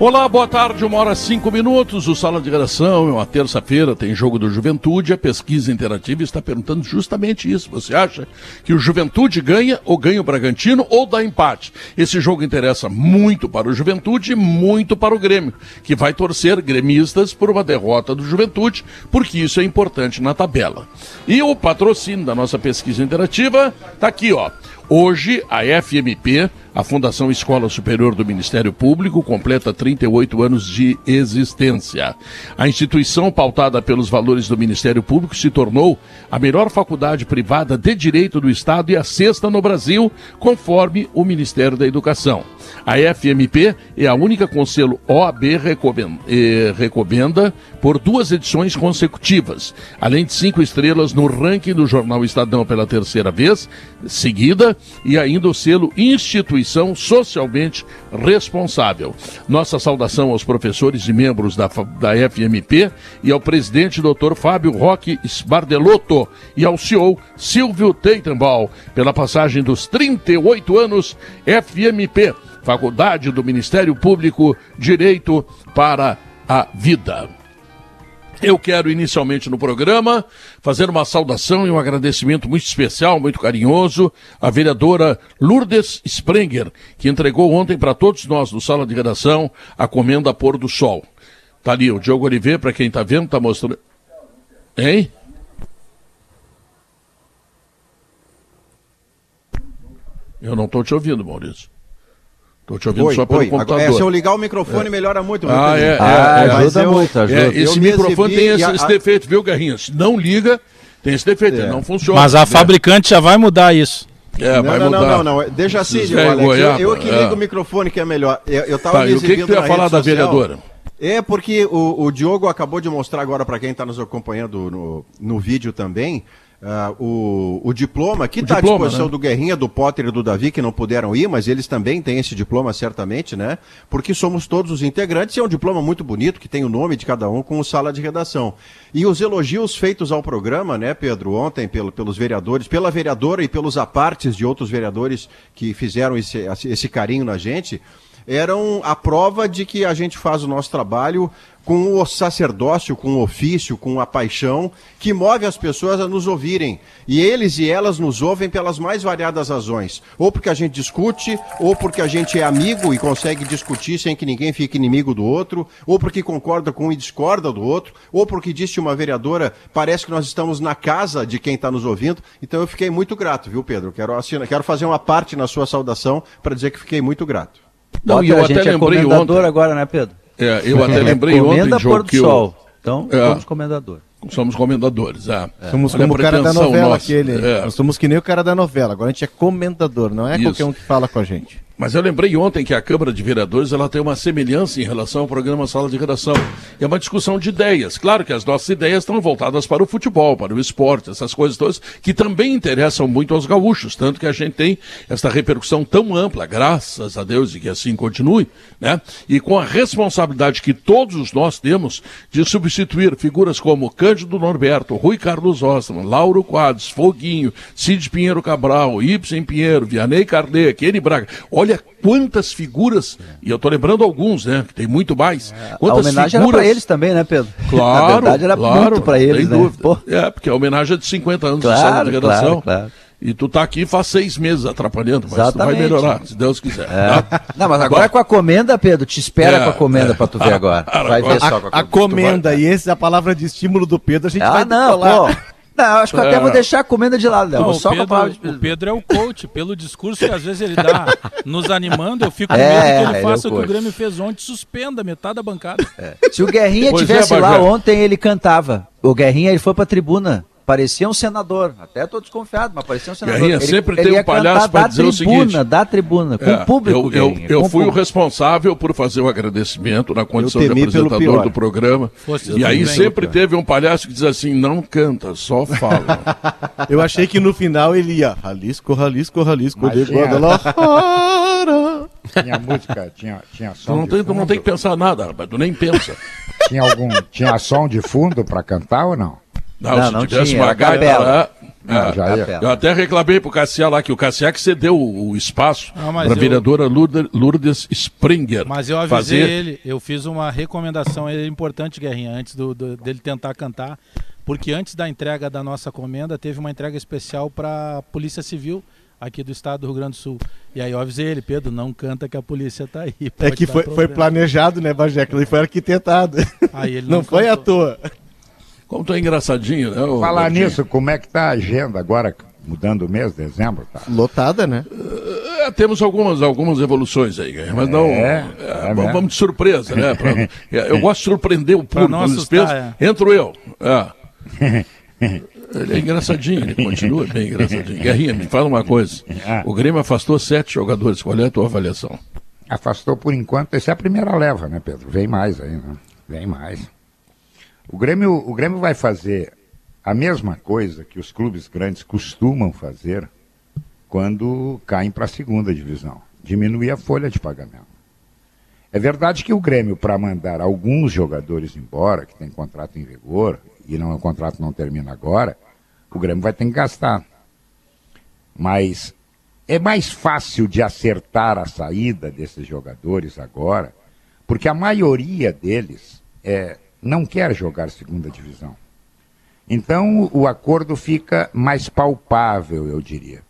Olá, boa tarde, uma hora cinco minutos. O Sala de Redação é uma terça-feira, tem jogo do Juventude. A pesquisa interativa está perguntando justamente isso. Você acha que o Juventude ganha ou ganha o Bragantino ou dá empate? Esse jogo interessa muito para o Juventude e muito para o Grêmio, que vai torcer gremistas por uma derrota do Juventude, porque isso é importante na tabela. E o patrocínio da nossa pesquisa interativa está aqui, ó. Hoje, a FMP, a Fundação Escola Superior do Ministério Público, completa 38 anos de existência. A instituição, pautada pelos valores do Ministério Público, se tornou a melhor faculdade privada de direito do Estado e a sexta no Brasil, conforme o Ministério da Educação. A FMP é a única com selo OAB recomenda, eh, recomenda por duas edições consecutivas, além de cinco estrelas no ranking do jornal Estadão pela terceira vez seguida e ainda o selo Instituição Socialmente Responsável. Nossa saudação aos professores e membros da, da FMP e ao presidente Dr. Fábio Roque Sbardelotto e ao CEO Silvio Teitenbaum pela passagem dos 38 anos FMP, Faculdade do Ministério Público, Direito para a Vida. Eu quero inicialmente no programa fazer uma saudação e um agradecimento muito especial, muito carinhoso à vereadora Lourdes Sprenger, que entregou ontem para todos nós do Sala de Redação a comenda Pôr do Sol. Tá ali o Diogo Oliveira, para quem está vendo, está mostrando. Hein? Eu não estou te ouvindo, Maurício. Estou te ouvindo oi, só pelo oi. computador. É, se eu ligar o microfone, é. melhora muito. Ah, é, é, ah, é, ajuda eu, muito, ajuda. É, esse Eu microfone tem esse, a- esse defeito, viu, Garrinha? Se não liga, tem esse defeito, ele não funciona. Mas a É, fabricante já vai mudar isso. É, não, vai não, mudar. não, não, não. Deixa assim, Esses Alex. velho Eu, goiaba, eu que ligo é. o microfone que é melhor. Eu, eu tava Tá, me e o que, que tu ia falar da vereadora? É porque o, o Diogo acabou de mostrar agora para quem está nos acompanhando no, no vídeo também. Ah, o, o diploma que está à disposição né? do Guerrinha, do Potter e do Davi, que não puderam ir, mas eles também têm esse diploma, certamente, né? Porque somos todos os integrantes e é um diploma muito bonito, que tem o nome de cada um com o sala de redação. E os elogios feitos ao programa, né, Pedro, ontem pelo, pelos vereadores, pela vereadora e pelos apartes de outros vereadores que fizeram esse, esse carinho na gente, eram a prova de que a gente faz o nosso trabalho com o sacerdócio, com o ofício, com a paixão que move as pessoas a nos ouvirem. E eles e elas nos ouvem pelas mais variadas razões. Ou porque a gente discute, ou porque a gente é amigo e consegue discutir sem que ninguém fique inimigo do outro, ou porque concorda com um e discorda do outro, ou porque disse uma vereadora, parece que nós estamos na casa de quem está nos ouvindo. Então eu fiquei muito grato, viu, Pedro? Quero, assinar, quero fazer uma parte na sua saudação para dizer que fiquei muito grato. Não, eu a gente até é lembrei comendador ontem. agora, né, Pedro? É, eu até lembrei Comenda ontem, do que eu- sol. Então, É. somos comendador. somos comendadores. É. Somos Olha como o cara da novela nossa. aquele. É. Nós somos que nem o cara da novela. Agora a gente é comendador, não é Isso. qualquer um que fala com a gente. Mas eu lembrei ontem que a Câmara de Vereadores ela tem uma semelhança em relação ao programa Sala de Redação. É uma discussão de ideias. Claro que as nossas ideias estão voltadas para o futebol, para o esporte, essas coisas todas, que também interessam muito aos gaúchos. Tanto que a gente tem esta repercussão tão ampla, graças a Deus, e que assim continue, né? E com a responsabilidade que todos nós temos de substituir figuras como Cândido Norberto, Rui Carlos Ostman, Lauro Quadros, Foguinho, Cid Pinheiro Cabral, Ibsen Pinheiro, Vianney Carlet, Kenny Braga. Olha quantas figuras, e eu tô lembrando alguns, né? Que tem muito mais. A Quantas homenagem figuras... era pra eles também, né, Pedro? Claro, Na verdade, era claro, muito pra eles, sem né? dúvida. Pô, É, porque a homenagem é de 50 anos de Claro, sala de redação. claro, claro. E tu tá aqui faz seis meses atrapalhando, mas tu Exatamente. vai melhorar, se Deus quiser. é. tá? Não, mas agora com a comenda, Pedro, te espera É, com a comenda é. pra tu ver agora. Vai ver Agora- só com a A comenda. comenda, e essa é a palavra de estímulo do Pedro, a gente vai Ah, não, decolar. pô. Não, acho que eu até É. vou deixar a comenda de lado, Léo. Não, Só o, com a palavra Pedro, de o Pedro é o coach. Pelo discurso que às vezes ele dá nos animando, eu fico com É, medo que ele ele é faça o o que o. Grêmio fez ontem, suspenda metade da bancada. Se o Guerrinha Pois é, tivesse lá ontem, ele cantava. O Guerrinha, ele foi pra tribuna. Parecia um senador. Até tô desconfiado, mas parecia um senador. Guerrinha, sempre tem ia um palhaço da dizer o tribuna, seguinte. Da tribuna, com É, o público. eu, eu, Guerrinha, eu fui o público. responsável por fazer o agradecimento na condição de apresentador do programa. Fosse e aí bem, sempre teve um palhaço que diz assim: não canta, só fala. Eu achei que no final ele ia Jalisco, Jalisco, Jalisco Mas de tinha- Guadalajara. Tinha música, tinha, tinha tu, som não de tem, tu não tem que pensar nada, rapaz, tu nem pensa. Tinha algum, tinha som de fundo para cantar ou não? Não, Não, se não tivesse tinha, uma gaita é. Eu até reclamei pro Cassiá lá que o Cassiá que cedeu o, o espaço Ah, para a eu- vereadora Lourdes, Lourdes Springer. Mas eu avisei fazer... ele, eu fiz uma recomendação ele importante, Guerrinha, antes do, do- dele tentar cantar, porque antes da entrega da nossa comenda, teve uma entrega especial para a Polícia Civil aqui do estado do Rio Grande do Sul. E aí eu avisei ele, Pedro, não canta que a polícia tá aí. É que foi, foi planejado, né, Bagé? Ali foi arquitetado. Aí ele Não, não foi à toa. Como é engraçadinho, né? Falar nisso, como é que tá a agenda agora, mudando o mês, dezembro, tá? Lotada, né? É, temos algumas, algumas evoluções aí, Guerrinha, mas não. É, é, é vamos, de surpresa, né? Pra- é, eu gosto de surpreender o público. não assustar, Entro eu. É. Ele é engraçadinho, ele continua bem engraçadinho. Guerrinha, me fala uma coisa. O Grêmio afastou sete jogadores. Qual é a tua avaliação? Afastou por enquanto, essa é a primeira leva, né, Pedro? Vem mais aí, né? Vem mais. O Grêmio, o Grêmio vai fazer a mesma coisa que os clubes grandes costumam fazer quando caem para a segunda divisão. Diminuir a folha de pagamento. É verdade que o Grêmio, para mandar alguns jogadores embora, que tem contrato em vigor, e não, o contrato não termina agora, o Grêmio vai ter que gastar. Mas é mais fácil de acertar a saída desses jogadores agora, porque a maioria deles é, não quer jogar segunda divisão. Então o acordo fica mais palpável, eu diria.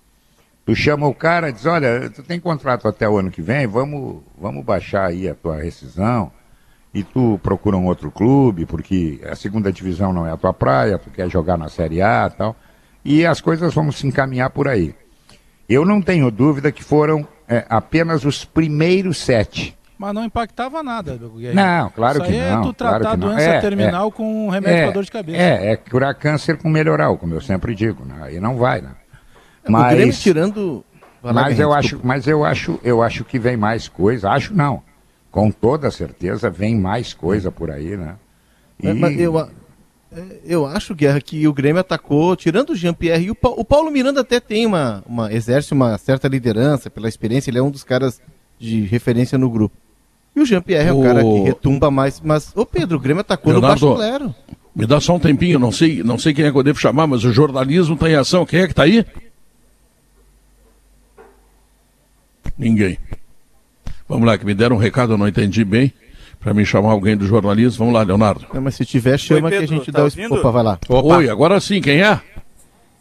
Tu chama o cara e diz, olha, tu tem contrato até o ano que vem, vamos, vamos baixar aí a tua rescisão e tu procura um outro clube, porque a segunda divisão não é a tua praia, tu quer jogar na Série A e tal, e as coisas vão se encaminhar por aí. Eu não tenho dúvida que foram é, apenas os primeiros sete. Mas não impactava nada. Não, claro Isso que aí não. é tu claro tratar que a doença É, terminal é. com um remédio para dor de cabeça. É, é curar câncer com melhoral, como eu sempre digo, né? Aí não vai, né? O Grêmio Mas, tirando... Vai lá, mas eu acho, mas eu acho, eu acho que vem mais coisa. Acho não. Com toda certeza vem mais coisa por aí, né? É, mas eu, é, eu acho, Guerra, que o Grêmio atacou, tirando o Jean-Pierre, e o, Pa- o Paulo Miranda até tem uma, uma. exerce uma certa liderança pela experiência, ele é um dos caras de referência no grupo. E o Jean-Pierre é o O- cara que retumba mais. Mas, ô Pedro, o Grêmio atacou Leonardo, no baixo clero. Me dá só um tempinho, não sei, não sei quem é que eu devo chamar, mas o jornalismo está em ação. Quem é que está aí? Ninguém. Vamos lá, que me deram um recado, eu não entendi bem. Para me chamar alguém do jornalismo. Vamos lá, Leonardo. Não, mas se tiver, chama Pedro, que a gente tá dá o. ouvindo? Opa, vai lá. Oi, agora sim, quem é?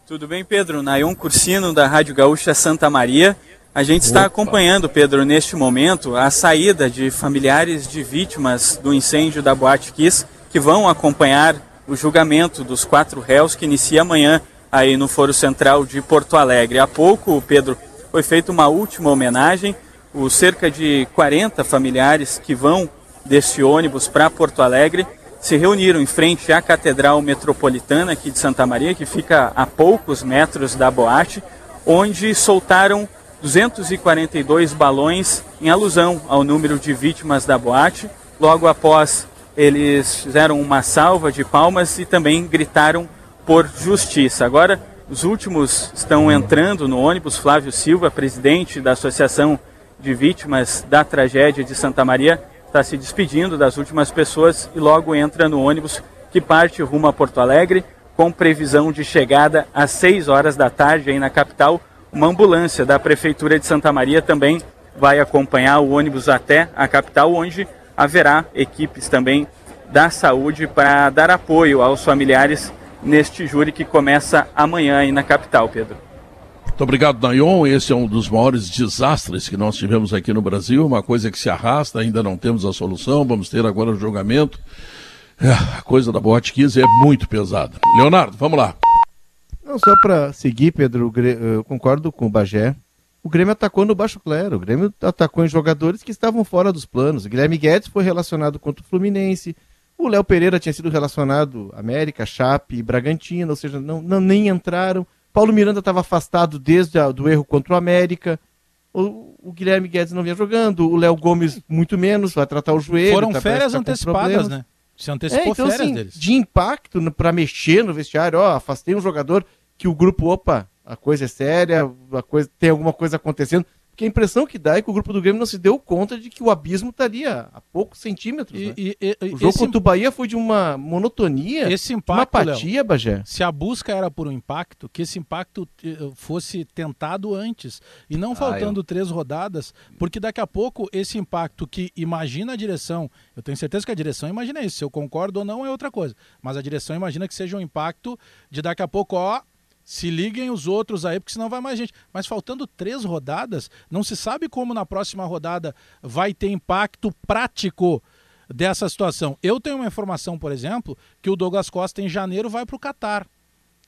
Tudo bem, Pedro? Nayon Cursino, da Rádio Gaúcha Santa Maria. A gente está acompanhando, Pedro, neste momento, a saída de familiares de vítimas do incêndio da Boate Kiss, que vão acompanhar o julgamento dos quatro réus que inicia amanhã aí no Foro Central de Porto Alegre. Há pouco, Pedro, foi feita uma última homenagem. Os cerca de 40 familiares que vão desse ônibus para Porto Alegre se reuniram em frente à Catedral Metropolitana aqui de Santa Maria, que fica a poucos metros da boate, onde soltaram 242 balões em alusão ao número de vítimas da boate. Logo após, eles fizeram uma salva de palmas e também gritaram por justiça. Agora, os últimos estão entrando no ônibus. Flávio Silva, presidente da Associação de Vítimas da Tragédia de Santa Maria, está se despedindo das últimas pessoas e logo entra no ônibus que parte rumo a Porto Alegre, com previsão de chegada às 6 horas da tarde aí na capital. Uma ambulância da Prefeitura de Santa Maria também vai acompanhar o ônibus até a capital, onde haverá equipes também da saúde para dar apoio aos familiares neste júri que começa amanhã aí na capital, Pedro. Muito obrigado, Nayon. Esse é um dos maiores desastres que nós tivemos aqui no Brasil, uma coisa que se arrasta, ainda não temos a solução, vamos ter agora o julgamento. É, a coisa da Boate Kiss é muito pesada. Leonardo, vamos lá. Não, só para seguir, Pedro, eu concordo com o Bagé. O Grêmio atacou no baixo clero. O Grêmio atacou em jogadores que estavam fora dos planos. O Guilherme Guedes foi relacionado contra o Fluminense. O Léo Pereira tinha sido relacionado América, Chape e Bragantino, ou seja, não, não nem entraram. Paulo Miranda estava afastado desde o do erro contra o América. O, o, Guilherme Guedes não vinha jogando, o Léo Gomes muito menos, vai tratar o joelho. Foram tá, férias tá antecipadas, né? Se antecipou é, então, férias assim, deles. De impacto para mexer no vestiário, ó, afastei um jogador que o grupo, opa, a coisa é séria, a coisa, tem alguma coisa acontecendo. Porque a impressão que dá é que o grupo do Grêmio não se deu conta de que o abismo estaria a poucos centímetros. E, né? e, e, o jogo esse, contra o Bahia foi de uma monotonia, esse impacto, uma apatia, Léo, Bagé. Se a busca era por um impacto, que esse impacto eh, fosse tentado antes. E não ah, faltando eu... três rodadas, porque daqui a pouco esse impacto que imagina a direção, eu tenho certeza que a direção imagina isso, se eu concordo ou não é outra coisa. Mas a direção imagina que seja um impacto de daqui a pouco, ó, se liguem os outros aí, porque senão vai mais gente. Mas faltando três rodadas, não se sabe como na próxima rodada vai ter impacto prático dessa situação. Eu tenho uma informação, por exemplo, que o Douglas Costa em janeiro vai para o Catar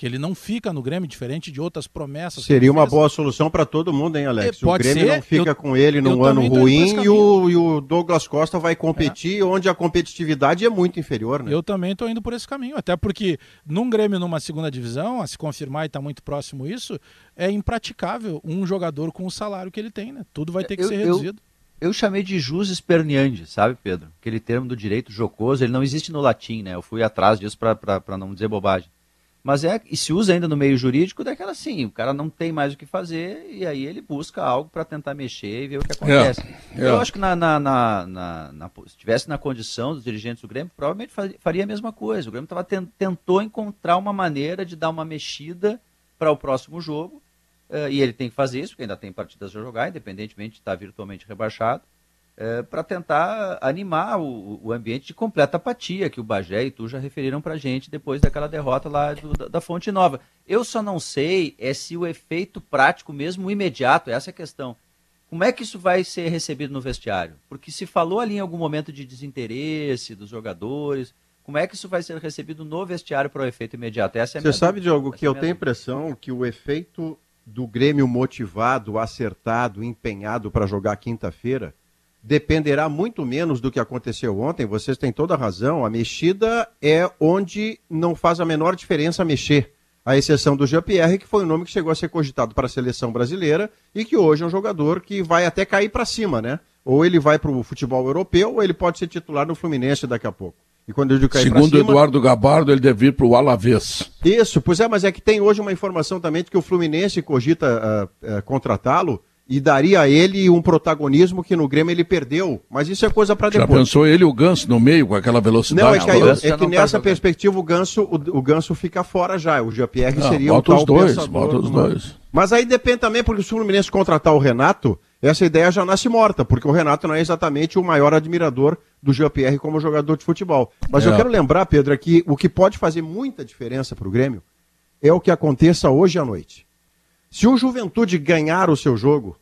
que ele não fica no Grêmio, diferente de outras promessas. Seria uma boa solução para todo mundo, hein, Alex? É, o Grêmio ser, não fica eu, com ele num ano ruim e o, e o, Douglas Costa vai competir é. onde a competitividade é muito inferior, né? Eu também estou indo por esse caminho, até porque num Grêmio numa segunda divisão, a se confirmar e está muito próximo isso, é impraticável um jogador com o salário que ele tem, né? Tudo vai ter que eu, ser reduzido. Eu, eu chamei de jus esperneandi, sabe, Pedro? Aquele termo do direito jocoso, ele não existe no latim, né? Eu fui atrás disso para não dizer bobagem. Mas é, e se usa ainda no meio jurídico daquela assim, o cara não tem mais o que fazer e aí ele busca algo para tentar mexer e ver o que acontece. É, é. Eu acho que na, na, na, na, se estivesse na condição dos dirigentes do Grêmio, provavelmente faria a mesma coisa. O Grêmio tava, tentou encontrar uma maneira de dar uma mexida para o próximo jogo uh, e ele tem que fazer isso, porque ainda tem partidas a jogar, independentemente de estar virtualmente rebaixado é, para tentar animar o, o, ambiente de completa apatia que o Bagé e tu já referiram para gente depois daquela derrota lá do, da, da, Fonte Nova. Eu só não sei é se o efeito prático mesmo imediato, essa é a questão. Como é que isso vai ser recebido no vestiário? Porque se falou ali em algum momento de desinteresse dos jogadores, como é que isso vai ser recebido no vestiário para o efeito imediato? Essa é Você sabe, Diogo, que é eu tenho a impressão que o efeito do Grêmio motivado, acertado, empenhado para jogar quinta-feira dependerá muito menos do que aconteceu ontem. Vocês têm toda a razão. A mexida é onde não faz a menor diferença mexer. A exceção do Jean-Pierre, que foi o nome que chegou a ser cogitado para a seleção brasileira e que hoje é um jogador que vai até cair para cima, né? Ou ele vai para o futebol europeu ou ele pode ser titular no Fluminense daqui a pouco. E quando eu digo cair Segundo cima, Eduardo Gabardo, ele deve ir para o Alavés. Isso, pois é, mas é que tem hoje uma informação também de que o Fluminense cogita uh, uh, contratá-lo e daria a ele um protagonismo que no Grêmio ele perdeu. Mas isso é coisa para depois. Já pensou ele e o Ganso no meio com aquela velocidade? Não, é que, aí, é que nessa tá perspectiva o Ganso, o, o, Ganso fica fora já. O Jean-Pierre seria o tal os dois, bota os dois. Mas aí depende também, porque se o Fluminense contratar o Renato, essa ideia já nasce morta, porque o Renato não é exatamente o maior admirador do Jean-Pierre como jogador de futebol. Mas é. eu quero lembrar, Pedro, que o que pode fazer muita diferença para o Grêmio é o que aconteça hoje à noite. Se o Juventude ganhar o seu jogo,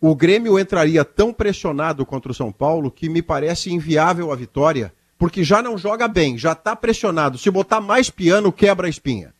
o Grêmio entraria tão pressionado contra o São Paulo que me parece inviável a vitória, porque já não joga bem, já está pressionado. Se botar mais piano, quebra a espinha.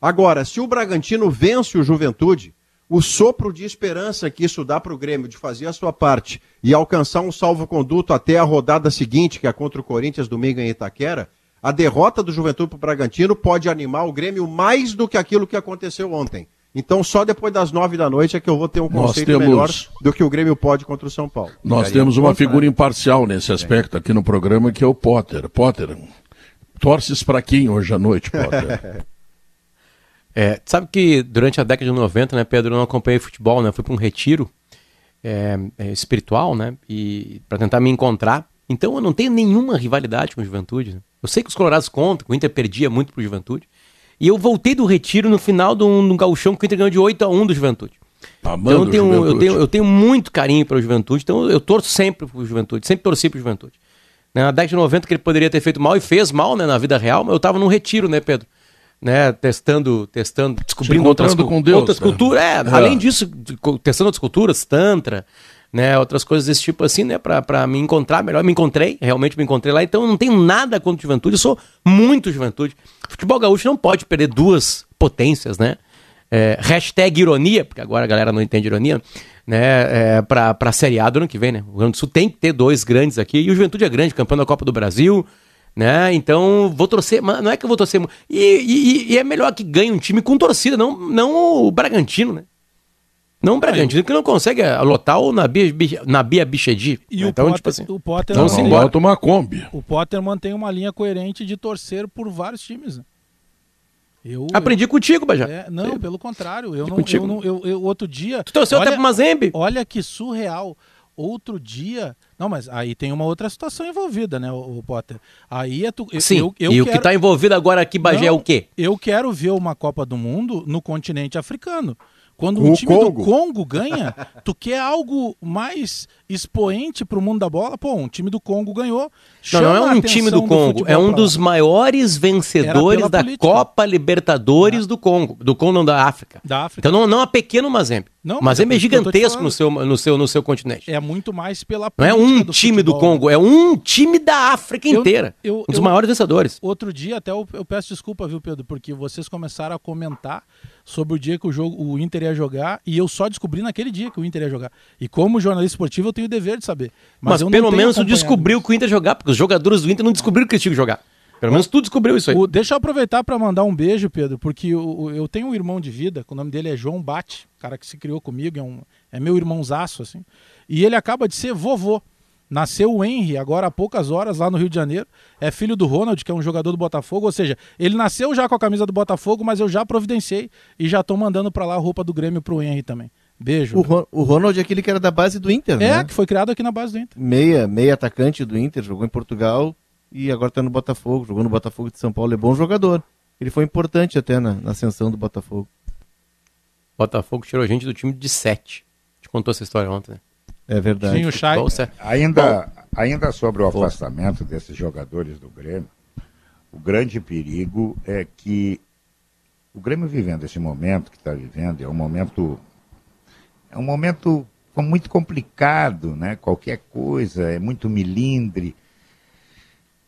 Agora, se o Bragantino vence o Juventude, o sopro de esperança que isso dá para o Grêmio de fazer a sua parte e alcançar um salvo-conduto até a rodada seguinte, que é contra o Corinthians domingo em Itaquera, a derrota do Juventude para o Bragantino pode animar o Grêmio mais do que aquilo que aconteceu ontem. Então, só depois das nove da noite é que eu vou ter um conceito temos... melhor do que o Grêmio pode contra o São Paulo. Nós temos uma figura imparcial nesse aspecto aqui no programa, que é o Potter. Potter, torces para quem hoje à noite, Potter? é, sabe que durante a década de 90, né, Pedro, eu não acompanhei futebol, né? Fui para um retiro é, é, espiritual, né? E para tentar me encontrar. Então eu não tenho nenhuma rivalidade com o Juventude. Né? Eu sei que os Colorados contam, que o Inter perdia muito pro Juventude. E eu voltei do retiro no final de um, gauchão que o Inter ganhou de 8 a 1 do Juventude. Amando então eu tenho, eu, tenho, eu tenho muito carinho para o Juventude, então eu torço sempre para o Juventude, sempre torci para o Juventude. Né, na década de 90 que ele poderia ter feito mal e fez mal né, na vida real, mas eu estava num retiro, né, Pedro? Né, testando, testando, descobrindo outras, com Deus, outras né? culturas. É, é, além disso, testando outras culturas, Tantra, né, outras coisas desse tipo assim, né, para me encontrar melhor. Me encontrei, realmente me encontrei lá, então eu não tenho nada contra juventude, eu sou muito juventude. Futebol gaúcho não pode perder duas potências, né? É, hashtag ironia, porque agora a galera não entende ironia, né? É, para a Série A do ano que vem, né? O Rio Grande do Sul tem que ter dois grandes aqui, e o Juventude é grande, campeão da Copa do Brasil, Né? Então, vou torcer, mas não é que eu vou torcer. E, e- e é melhor que ganhe um time com torcida, não, não o Bragantino, né? Não o Bragantino, que não consegue eh, lotar o Nabi, Bi- Nabi Abichedi. E o então, Potter, tipo assim, o Potter Então, mantém- sim, Não bota uma Kombi. o Potter mantém uma linha coerente de torcer por vários times. né? Eu, aprendi contigo, Bajá. É, não, pelo contrário. Eu não, contigo? eu não- eu- eu- outro dia. Tu torceu até pro Mazembe? Olha que surreal. Outro dia. Não, mas aí tem uma outra situação envolvida, né, o, Potter? Aí é tu. eu- Sim, eu, eu e o quero- que tá envolvido agora aqui, Bagé, é Não, o quê? Eu quero ver uma Copa do Mundo no continente africano. Quando Com um o time Congo. do Congo ganha, tu quer algo mais expoente pro mundo da bola? Pô, um time do Congo ganhou. Não, não é um time do Congo, futebol é um dos maiores vencedores da política. Copa Libertadores do Congo, do Congo não da África. Da África. Então não, não é pequeno Mazembe. Não, Mazembe é é gigantesco no seu, no, seu, no seu continente. É muito mais pela Não é um do time do futebol, né? Congo, é um time da África Eu- inteira. eu- um dos eu- maiores vencedores. Outro dia, até eu, eu peço desculpa, viu, Pedro, porque vocês começaram a comentar sobre o dia que o jogo, o Inter ia jogar, e eu só descobri naquele dia que o Inter ia jogar. E como jornalista esportivo, eu tenho o dever de saber. Mas, eu não pelo menos tu descobriu que o Inter jogar, porque os jogadores do Inter não descobriram que eles tinham que jogar. Pelo menos tu descobriu isso aí. O- deixa eu aproveitar para mandar um beijo, Pedro, porque o- o- eu tenho um irmão de vida, o nome dele é João Bate, cara que se criou comigo, é, um, é meu irmãozaço, assim. E ele acaba de ser vovô. Nasceu o Henry agora há poucas horas lá no Rio de Janeiro. É filho do Ronald, que é um jogador do Botafogo. Ou seja, ele nasceu já com a camisa do Botafogo, mas eu já providenciei e já tô mandando para lá a roupa do Grêmio pro Henry também. Beijo. O, Ron- o Ronald é aquele que era da base do Inter, É, né? que foi criado aqui na base do Inter. Meia, meia atacante do Inter, jogou em Portugal e agora tá no Botafogo. Jogou no Botafogo de São Paulo, é bom jogador. Ele foi importante até na, na ascensão do Botafogo. Botafogo tirou gente do time de 7. Te contou essa história ontem, né? É verdade. Sim, o Chay. Bom. Ainda, ainda sobre o afastamento desses jogadores do Grêmio, o grande perigo é que o Grêmio vivendo esse momento que está vivendo, é um momento. É um momento muito complicado, né? Qualquer coisa, é muito milindre.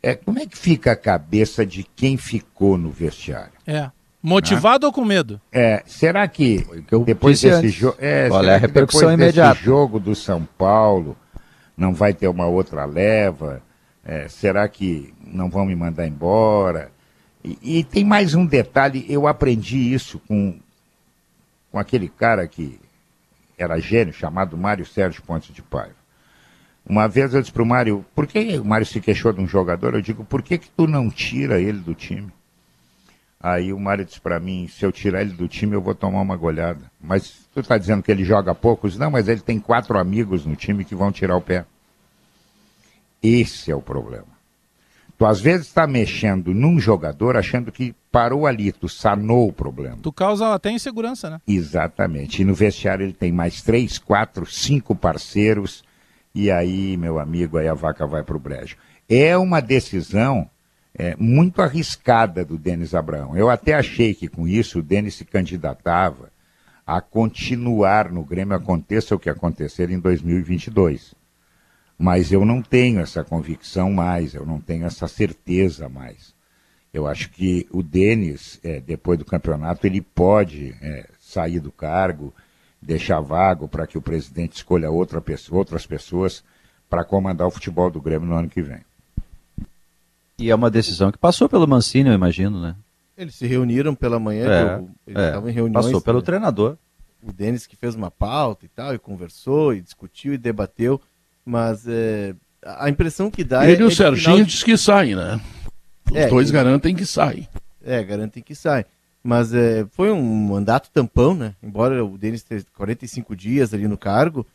É, como é que fica a cabeça de quem ficou no vestiário? É. Motivado ou com medo? É, será que depois desse jogo, é, Qual é será a que repercussão depois desse imediata? jogo do São Paulo não vai ter uma outra leva? É, será que não vão me mandar embora? E, e tem mais um detalhe, eu aprendi isso com, com aquele cara que era gênio, chamado Mário Sérgio Pontes de Paiva. Uma vez eu disse para o Mário, por que o Mário se queixou de um jogador? Eu digo, por que, que tu não tira ele do time? Aí o Mário disse para mim, se eu tirar ele do time, eu vou tomar uma goleada. Mas tu está dizendo que ele joga poucos? Não, mas ele tem quatro amigos no time que vão tirar o pé. Esse é o problema. Tu às vezes está mexendo num jogador achando que parou ali, tu sanou o problema. Tu causa até insegurança, né? Exatamente. E no vestiário ele tem mais três, quatro, cinco parceiros. E aí, meu amigo, aí a vaca vai para o brejo. É uma decisão é, muito arriscada do Denis Abraão. Eu até achei que com isso o Denis se candidatava a continuar no Grêmio, aconteça o que acontecer em 2022. Mas eu não tenho essa convicção mais, eu não tenho essa certeza mais. Eu acho que o Denis, é, depois do campeonato, ele pode é, sair do cargo, deixar vago para que o presidente escolha outra pessoa, outras pessoas para comandar o futebol do Grêmio no ano que vem. E é uma decisão que passou pelo Mancini, eu imagino, né? Eles se reuniram pela manhã, É, o- eles é, estavam em reuniões. passou pelo né? treinador. O Denis que fez uma pauta e tal, e conversou, e discutiu e debateu, mas é, a impressão que dá é. Ele e é o de Serginho diz que saem, né? Os É, dois garantem que saem. É, garantem que sai. Mas é, foi um mandato tampão, né? Embora o Denis tenha 45 dias ali no cargo,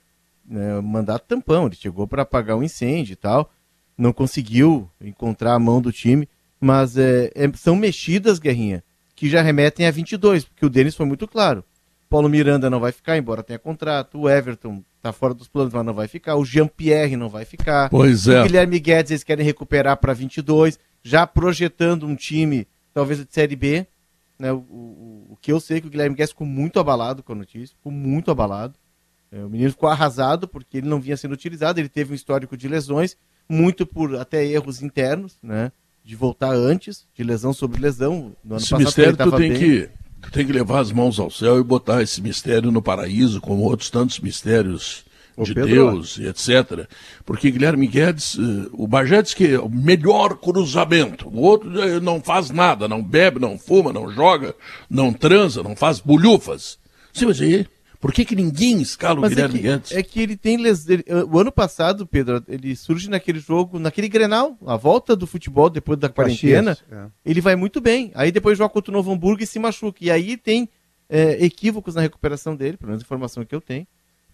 né, mandato tampão. Ele chegou para apagar um incêndio e tal, não conseguiu encontrar a mão do time, mas é, é, são mexidas, Guerrinha, que já remetem a 22, porque o Denis foi muito claro. Paulo Miranda não vai ficar, embora tenha contrato. O Everton tá fora dos planos, mas não vai ficar. O Jean-Pierre não vai ficar. Pois O é. Guilherme Guedes eles querem recuperar para 22, já projetando um time, talvez de Série B. Né? O, o- o que eu sei é que o Guilherme Guedes ficou muito abalado com a notícia, ficou muito abalado. É, o menino ficou arrasado porque ele não vinha sendo utilizado, ele teve um histórico de lesões, muito por até erros internos, né? De voltar antes, de lesão sobre lesão. No ano Esse passado mistério ele tu tem bem. que, tu tem que levar as mãos ao céu e botar esse mistério no paraíso, como outros tantos mistérios Ô, de Pedro. Deus etc. Porque Guilherme Guedes, eh, o Bagé diz que é o melhor cruzamento. O outro eh, não faz nada, não bebe, não fuma, não joga, não transa, não faz bolhufas. Sim, mas aí, por que, que ninguém escala o Mas é Guilherme que, Guedes? é que ele tem les... ele- o ano passado, Pedro, ele surge naquele jogo, naquele Grenal, a volta do futebol depois da quarentena, Caxias, é. ele vai muito bem. Aí depois joga contra o Novo Hamburgo e se machuca. E aí tem é, equívocos na recuperação dele, pelo menos a informação que eu tenho.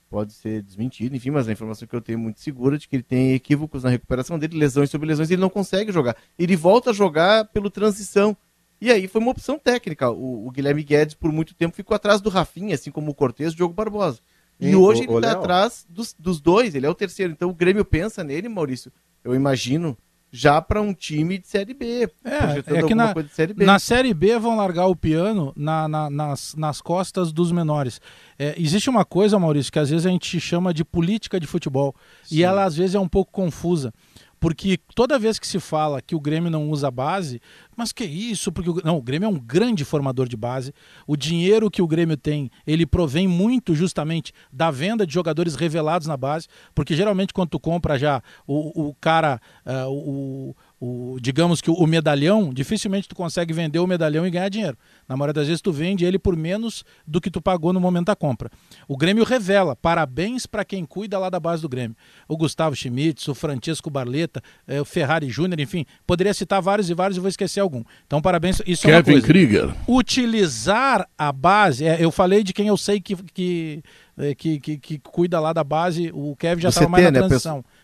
Pode ser desmentido, enfim, mas a informação que eu tenho é muito segura de que ele tem equívocos na recuperação dele, lesões sobre lesões, ele não consegue jogar. Ele volta a jogar pelo transição. E aí foi uma opção técnica. O, o Guilherme Guedes, por muito tempo, ficou atrás do Rafinha, assim como o Cortez, o Diogo Barbosa. E Hein, hoje ô- ele está atrás dos, dos dois, ele é o terceiro. Então o Grêmio pensa nele, Maurício, eu imagino, já para um time de Série B. É, projetando é que alguma na, coisa de Série B. na Série B vão largar o piano na- na- nas, nas costas dos menores. É, existe uma coisa, Maurício, que às vezes a gente chama de política de futebol. E ela às vezes é um pouco confusa. Porque toda vez que se fala que o Grêmio não usa base, mas que isso? Porque o, não, o Grêmio é um grande formador de base. O dinheiro que o Grêmio tem, ele provém muito justamente da venda de jogadores revelados na base, porque geralmente quando tu compra já o, o cara, ah, o, o- digamos que o, o medalhão, dificilmente tu consegue vender o medalhão e ganhar dinheiro. Na maioria das vezes tu vende ele por menos do que tu pagou no momento da compra. O Grêmio revela, parabéns para quem cuida lá da base do Grêmio. O Gustavo Schmitz, o Francesco Barleta, eh, o Ferrari Júnior, enfim, poderia citar vários e vários e vou esquecer algum. Então parabéns, isso é uma Kevin coisa Krieger. utilizar a base, é, eu falei de quem eu sei que, que, é, que, que, que cuida lá da base, o Kevin já estava mais na né?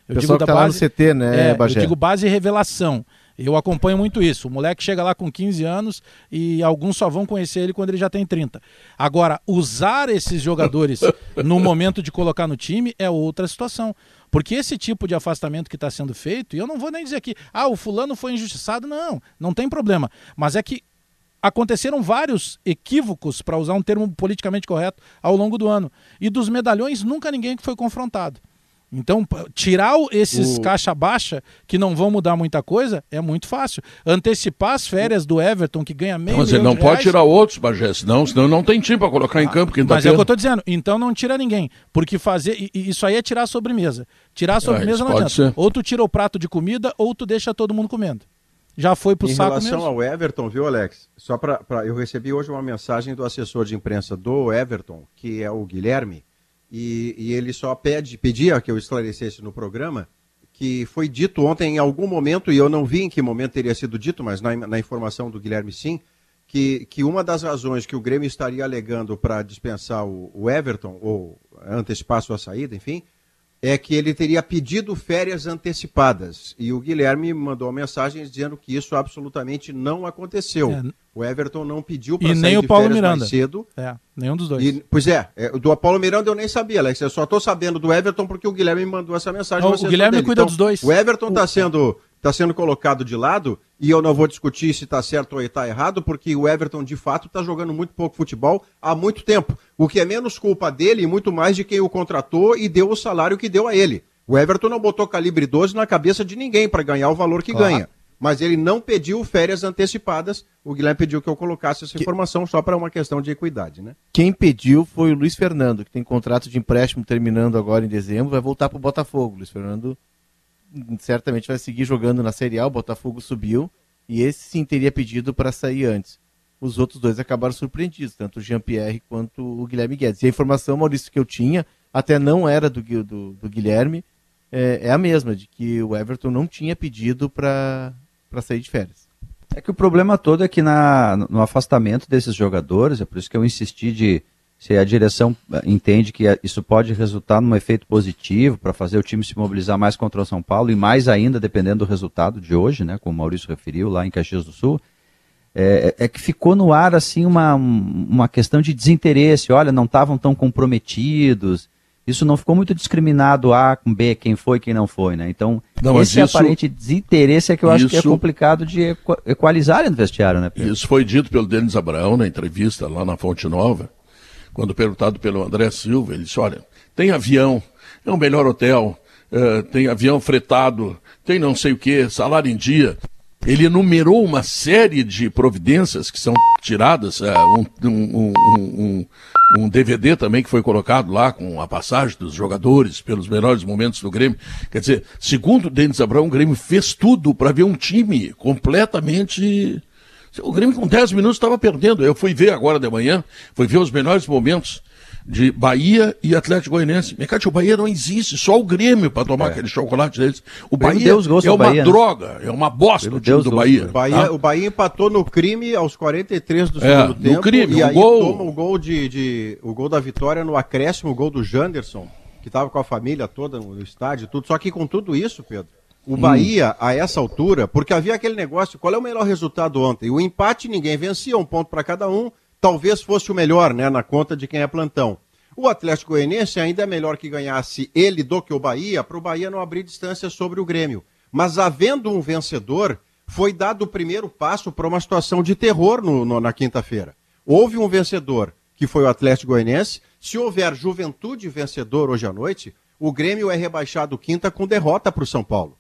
Eu Pessoal que tá lá no CT, né, é, Bagé? Eu digo base e revelação. Eu acompanho muito isso. O moleque chega lá com 15 anos e alguns só vão conhecer ele quando ele já tem 30. Agora, usar esses jogadores no momento de colocar no time é outra situação. Porque esse tipo de afastamento que está sendo feito, e eu não vou nem dizer aqui, ah, o fulano foi injustiçado, não, não tem problema. Mas é que aconteceram vários equívocos, para usar um termo politicamente correto, ao longo do ano. E dos medalhões, nunca ninguém foi confrontado. Então, tirar esses O- caixa baixa, que não vão mudar muita coisa, é muito fácil. Antecipar as férias do Everton, que ganha meio Mas ele não de pode reais, tirar outros, Bagé, senão, senão não tem time para colocar em campo quinta-feira. mas é o que eu estou dizendo. Então não tira ninguém. Porque fazer. e- e Isso aí é tirar a sobremesa. Tirar a sobremesa isso não adianta. ser. Ou tu tira o prato de comida, ou tu deixa todo mundo comendo. Já foi pro Em saco relação mesmo. ao Everton, viu, Alex? Só para eu recebi hoje uma mensagem do assessor de imprensa do Everton, que é o Guilherme, e, e ele só pede, pedia que eu esclarecesse no programa que foi dito ontem em algum momento, e eu não vi em que momento teria sido dito, mas na, na informação do Guilherme sim, que, que uma das razões que o Grêmio estaria alegando para dispensar o, o Everton, ou antecipar sua saída, enfim, é que ele teria pedido férias antecipadas. E o Guilherme mandou uma mensagem dizendo que isso absolutamente não aconteceu. É. O Everton não pediu para sair nem o de Paulo Miranda. mais cedo. É, nenhum dos dois. E, pois é, é, do Apolo Miranda eu nem sabia, Alex. Eu só estou sabendo do Everton porque o Guilherme me mandou essa mensagem. Não, o Guilherme cuida Então, dos dois. O Everton está sendo, tá sendo colocado de lado e eu não vou discutir se está certo ou está errado, porque o Everton de fato está jogando muito pouco futebol há muito tempo. O que é menos culpa dele e muito mais de quem o contratou e deu o salário que deu a ele. O Everton não botou calibre 12 na cabeça de ninguém para ganhar o valor que Claro. ganha. Mas ele não pediu férias antecipadas. O Guilherme pediu que eu colocasse essa informação só para uma questão de equidade, né? Quem pediu foi o Luiz Fernando, que tem contrato de empréstimo terminando agora em dezembro, vai voltar para o Botafogo. Luiz Fernando certamente vai seguir jogando na Série A, o Botafogo subiu, e esse sim teria pedido para sair antes. Os outros dois acabaram surpreendidos, tanto o Jean-Pierre quanto o Guilherme Guedes. E a informação, Maurício, que eu tinha, até não era do, do, do Guilherme, é, é a mesma, de que o Everton não tinha pedido para sair de férias. É que o problema todo é que na, no afastamento desses jogadores, é por isso que eu insisti de se a direção eh, entende que eh, isso pode resultar num efeito positivo para fazer o time se mobilizar mais contra o São Paulo e mais ainda dependendo do resultado de hoje, né, como o Maurício referiu lá em Caxias do Sul, é, é que ficou no ar assim uma, uma questão de desinteresse. Olha, não estavam tão comprometidos. Isso não ficou muito discriminado A com B, quem foi, quem não foi, né? Então, Não, esse isso- aparente desinteresse é que eu acho que é isso- complicado de equa- equalizar no vestiário, né, Pedro? Isso foi dito pelo Denis Abraão na entrevista lá na Fonte Nova, quando perguntado pelo André Silva, ele disse, olha, tem avião, é o melhor hotel, eh, tem avião fretado, tem não sei o quê, salário em dia. ele enumerou uma série de providências que são tiradas, é, um, um, um, um, DVD também que foi colocado lá com a passagem dos jogadores pelos melhores momentos do Grêmio. Quer dizer, segundo o Denis Abrão, o Grêmio fez tudo para ver um time completamente. O Grêmio com 10 minutos estava perdendo. Eu fui ver agora de manhã, fui ver os melhores momentos de Bahia e Atlético Goianiense. Mercado, o Bahia não existe, só o Grêmio para tomar é. aquele chocolate deles. O Bahia Deus é uma Bahia, né? droga, né? é uma bosta o time Deus do Bahia. O Bahia, tá? o Bahia empatou no crime aos 43 do é, segundo tempo. Crime, e aí gol... toma o gol de, de, o gol da vitória no acréscimo, o gol do Janderson, que estava com a família toda no estádio, tudo. Só que com tudo isso, Pedro, o hum. Bahia, a essa altura, porque havia aquele negócio, qual é o melhor resultado ontem? O empate ninguém vencia, um ponto para cada um talvez fosse o melhor, né, na conta de quem é plantão. O Atlético Goianiense ainda é melhor que ganhasse ele do que o Bahia, para o Bahia não abrir distância sobre o Grêmio. Mas havendo um vencedor, foi dado o primeiro passo para uma situação de terror no, no, na quinta-feira. Houve um vencedor, que foi o Atlético Goianiense. Se houver juventude vencedor hoje à noite, o Grêmio é rebaixado quinta com derrota para o São Paulo.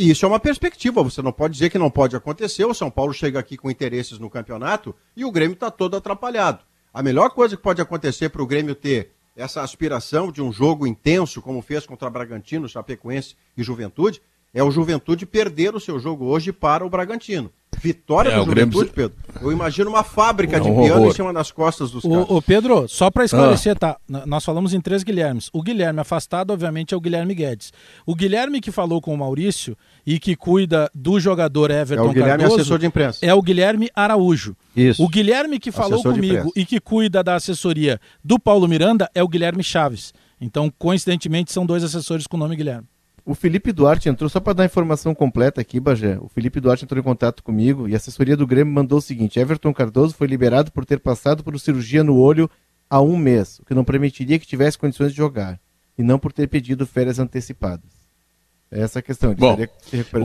E isso é uma perspectiva, você não pode dizer que não pode acontecer. O São Paulo chega aqui com interesses no campeonato e o Grêmio está todo atrapalhado. A melhor coisa que pode acontecer para o Grêmio ter essa aspiração de um jogo intenso, como fez contra Bragantino, Chapecoense e Juventude, é o Juventude perder o seu jogo hoje para o Bragantino. Vitória é, do Juventude, Grêmio... Pedro. Eu imagino uma fábrica é um de piano horror. em cima das costas dos caras. O, Pedro, só para esclarecer, ah. tá? Nós falamos em três Guilhermes. O Guilherme afastado, obviamente, é o Guilherme Guedes. O Guilherme que falou com o Maurício e que cuida do jogador Everton é o Guilherme Cardoso, assessor de imprensa. É o Guilherme Araújo. Isso. O Guilherme que falou assessor comigo e que cuida da assessoria do Paulo Miranda é o Guilherme Chaves. Então, coincidentemente, são dois assessores com o nome Guilherme. O Felipe Duarte entrou, só para dar a informação completa aqui, Bagé. O Felipe Duarte entrou em contato comigo e a assessoria do Grêmio mandou o seguinte: Everton Cardoso foi liberado por ter passado por cirurgia no olho há um mês, o que não permitiria que tivesse condições de jogar, e não por ter pedido férias antecipadas. É essa a questão. Bom, o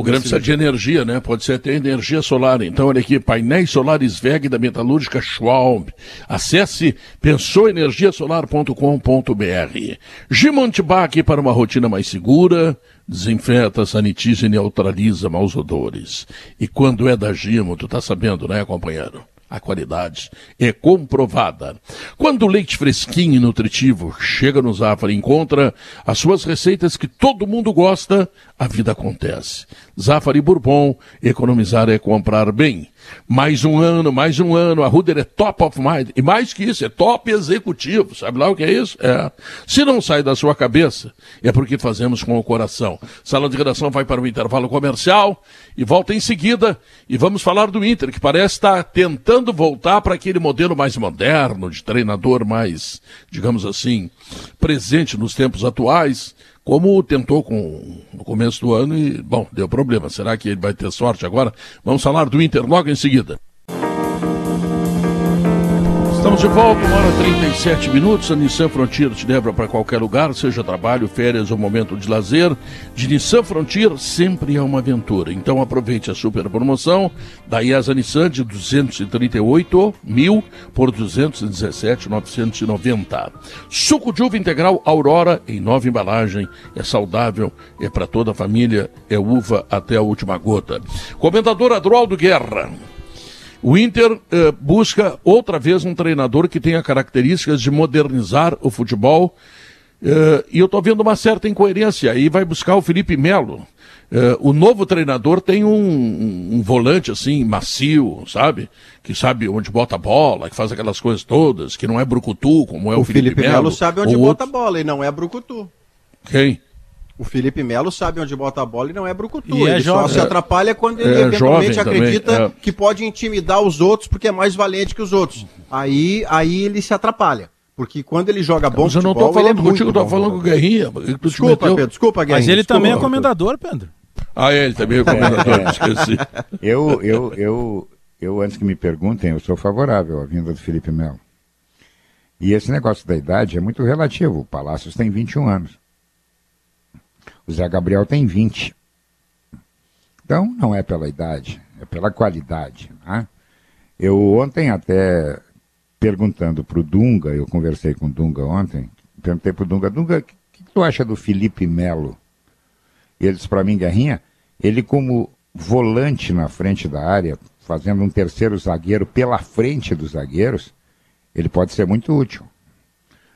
Grêmio precisa de energia, né? Pode ser até energia solar. Então, olha aqui, painéis solares VEG da metalúrgica Schwalm. Acesse pensouenergiasolar.com.br. Gimontibac para uma rotina mais segura, desinfeta, sanitiza e neutraliza maus odores. E quando é da Gimo, tu tá sabendo, né, companheiro? A qualidade é comprovada. Quando o leite fresquinho e nutritivo chega no Zafari e encontra as suas receitas que todo mundo gosta, a vida acontece. Zafari Bourbon, economizar é comprar bem. Mais um ano, mais um ano. A Ruder é top of mind. E mais que isso, é top executivo. Sabe lá o que é isso? É. Se não sai da sua cabeça, é porque fazemos com o coração. Sala de redação vai para o intervalo comercial e volta em seguida. E vamos falar do Inter, que parece estar tentando voltar para aquele modelo mais moderno, de treinador mais, digamos assim, presente nos tempos atuais como tentou com, no começo do ano e, bom, deu problema. Será que ele vai ter sorte agora? Vamos falar do Inter logo em seguida. Estamos de volta, uma hora 37 minutos. A Nissan Frontier te leva para qualquer lugar, seja trabalho, férias ou momento de lazer. De Nissan Frontier sempre é uma aventura. Então aproveite a super promoção da IESA Nissan de 238 mil por 217,990. Suco de uva integral Aurora em nova embalagem. É saudável, é para toda a família, é uva até a última gota. Comendador Adroaldo Guerra. O Inter eh, busca outra vez um treinador que tenha características de modernizar o futebol. Eh, e eu estou vendo uma certa incoerência. Aí vai buscar o Felipe Melo. Eh, o novo treinador tem um, um, volante assim, macio, sabe? Que sabe onde bota a bola, que faz aquelas coisas todas, que não é brucutu, como é o, o Felipe, Felipe Melo. O Felipe Melo sabe onde bota outro... a bola e não é brucutu. Quem? O Felipe Melo sabe onde bota a bola e não é brucutu. E ele é só se atrapalha quando ele é eventualmente acredita também, é. que pode intimidar os outros porque é mais valente que os outros. Aí, aí ele se atrapalha. Porque quando ele joga bom Mas eu não tô é falando é contigo, eu tô falando com o Guerrinha. Desculpa, Pedro, desculpa, Guerrinha. Mas ele desculpa, também é comendador, Pedro. Ah, ele também é comendador, esqueci. Eu, eu, eu, eu, antes que me perguntem, eu sou favorável à vinda do Felipe Melo. E esse negócio da idade é muito relativo. O Palácios tem 21 anos. O Zé Gabriel tem 20. Então, não é pela idade, é pela qualidade. Né? Eu ontem até perguntando para o Dunga, eu conversei com o Dunga ontem, perguntei para o Dunga, Dunga, o que, que, tu acha do Felipe Melo? Ele disse para mim, Guerrinha, ele como volante na frente da área, fazendo um terceiro zagueiro pela frente dos zagueiros, ele pode ser muito útil.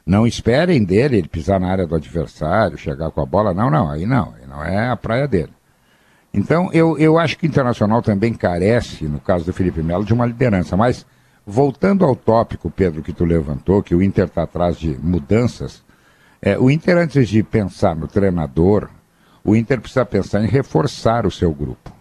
Não esperem dele ele pisar na área do adversário, chegar com a bola. Não, não, aí não. Aí não é a praia dele. Então, eu, eu acho que o Internacional também carece, no caso do Felipe Melo, de uma liderança. Mas, voltando ao tópico, Pedro, que tu levantou, que o Inter está atrás de mudanças, é, o Inter, antes de pensar no treinador, o Inter precisa pensar em reforçar o seu grupo.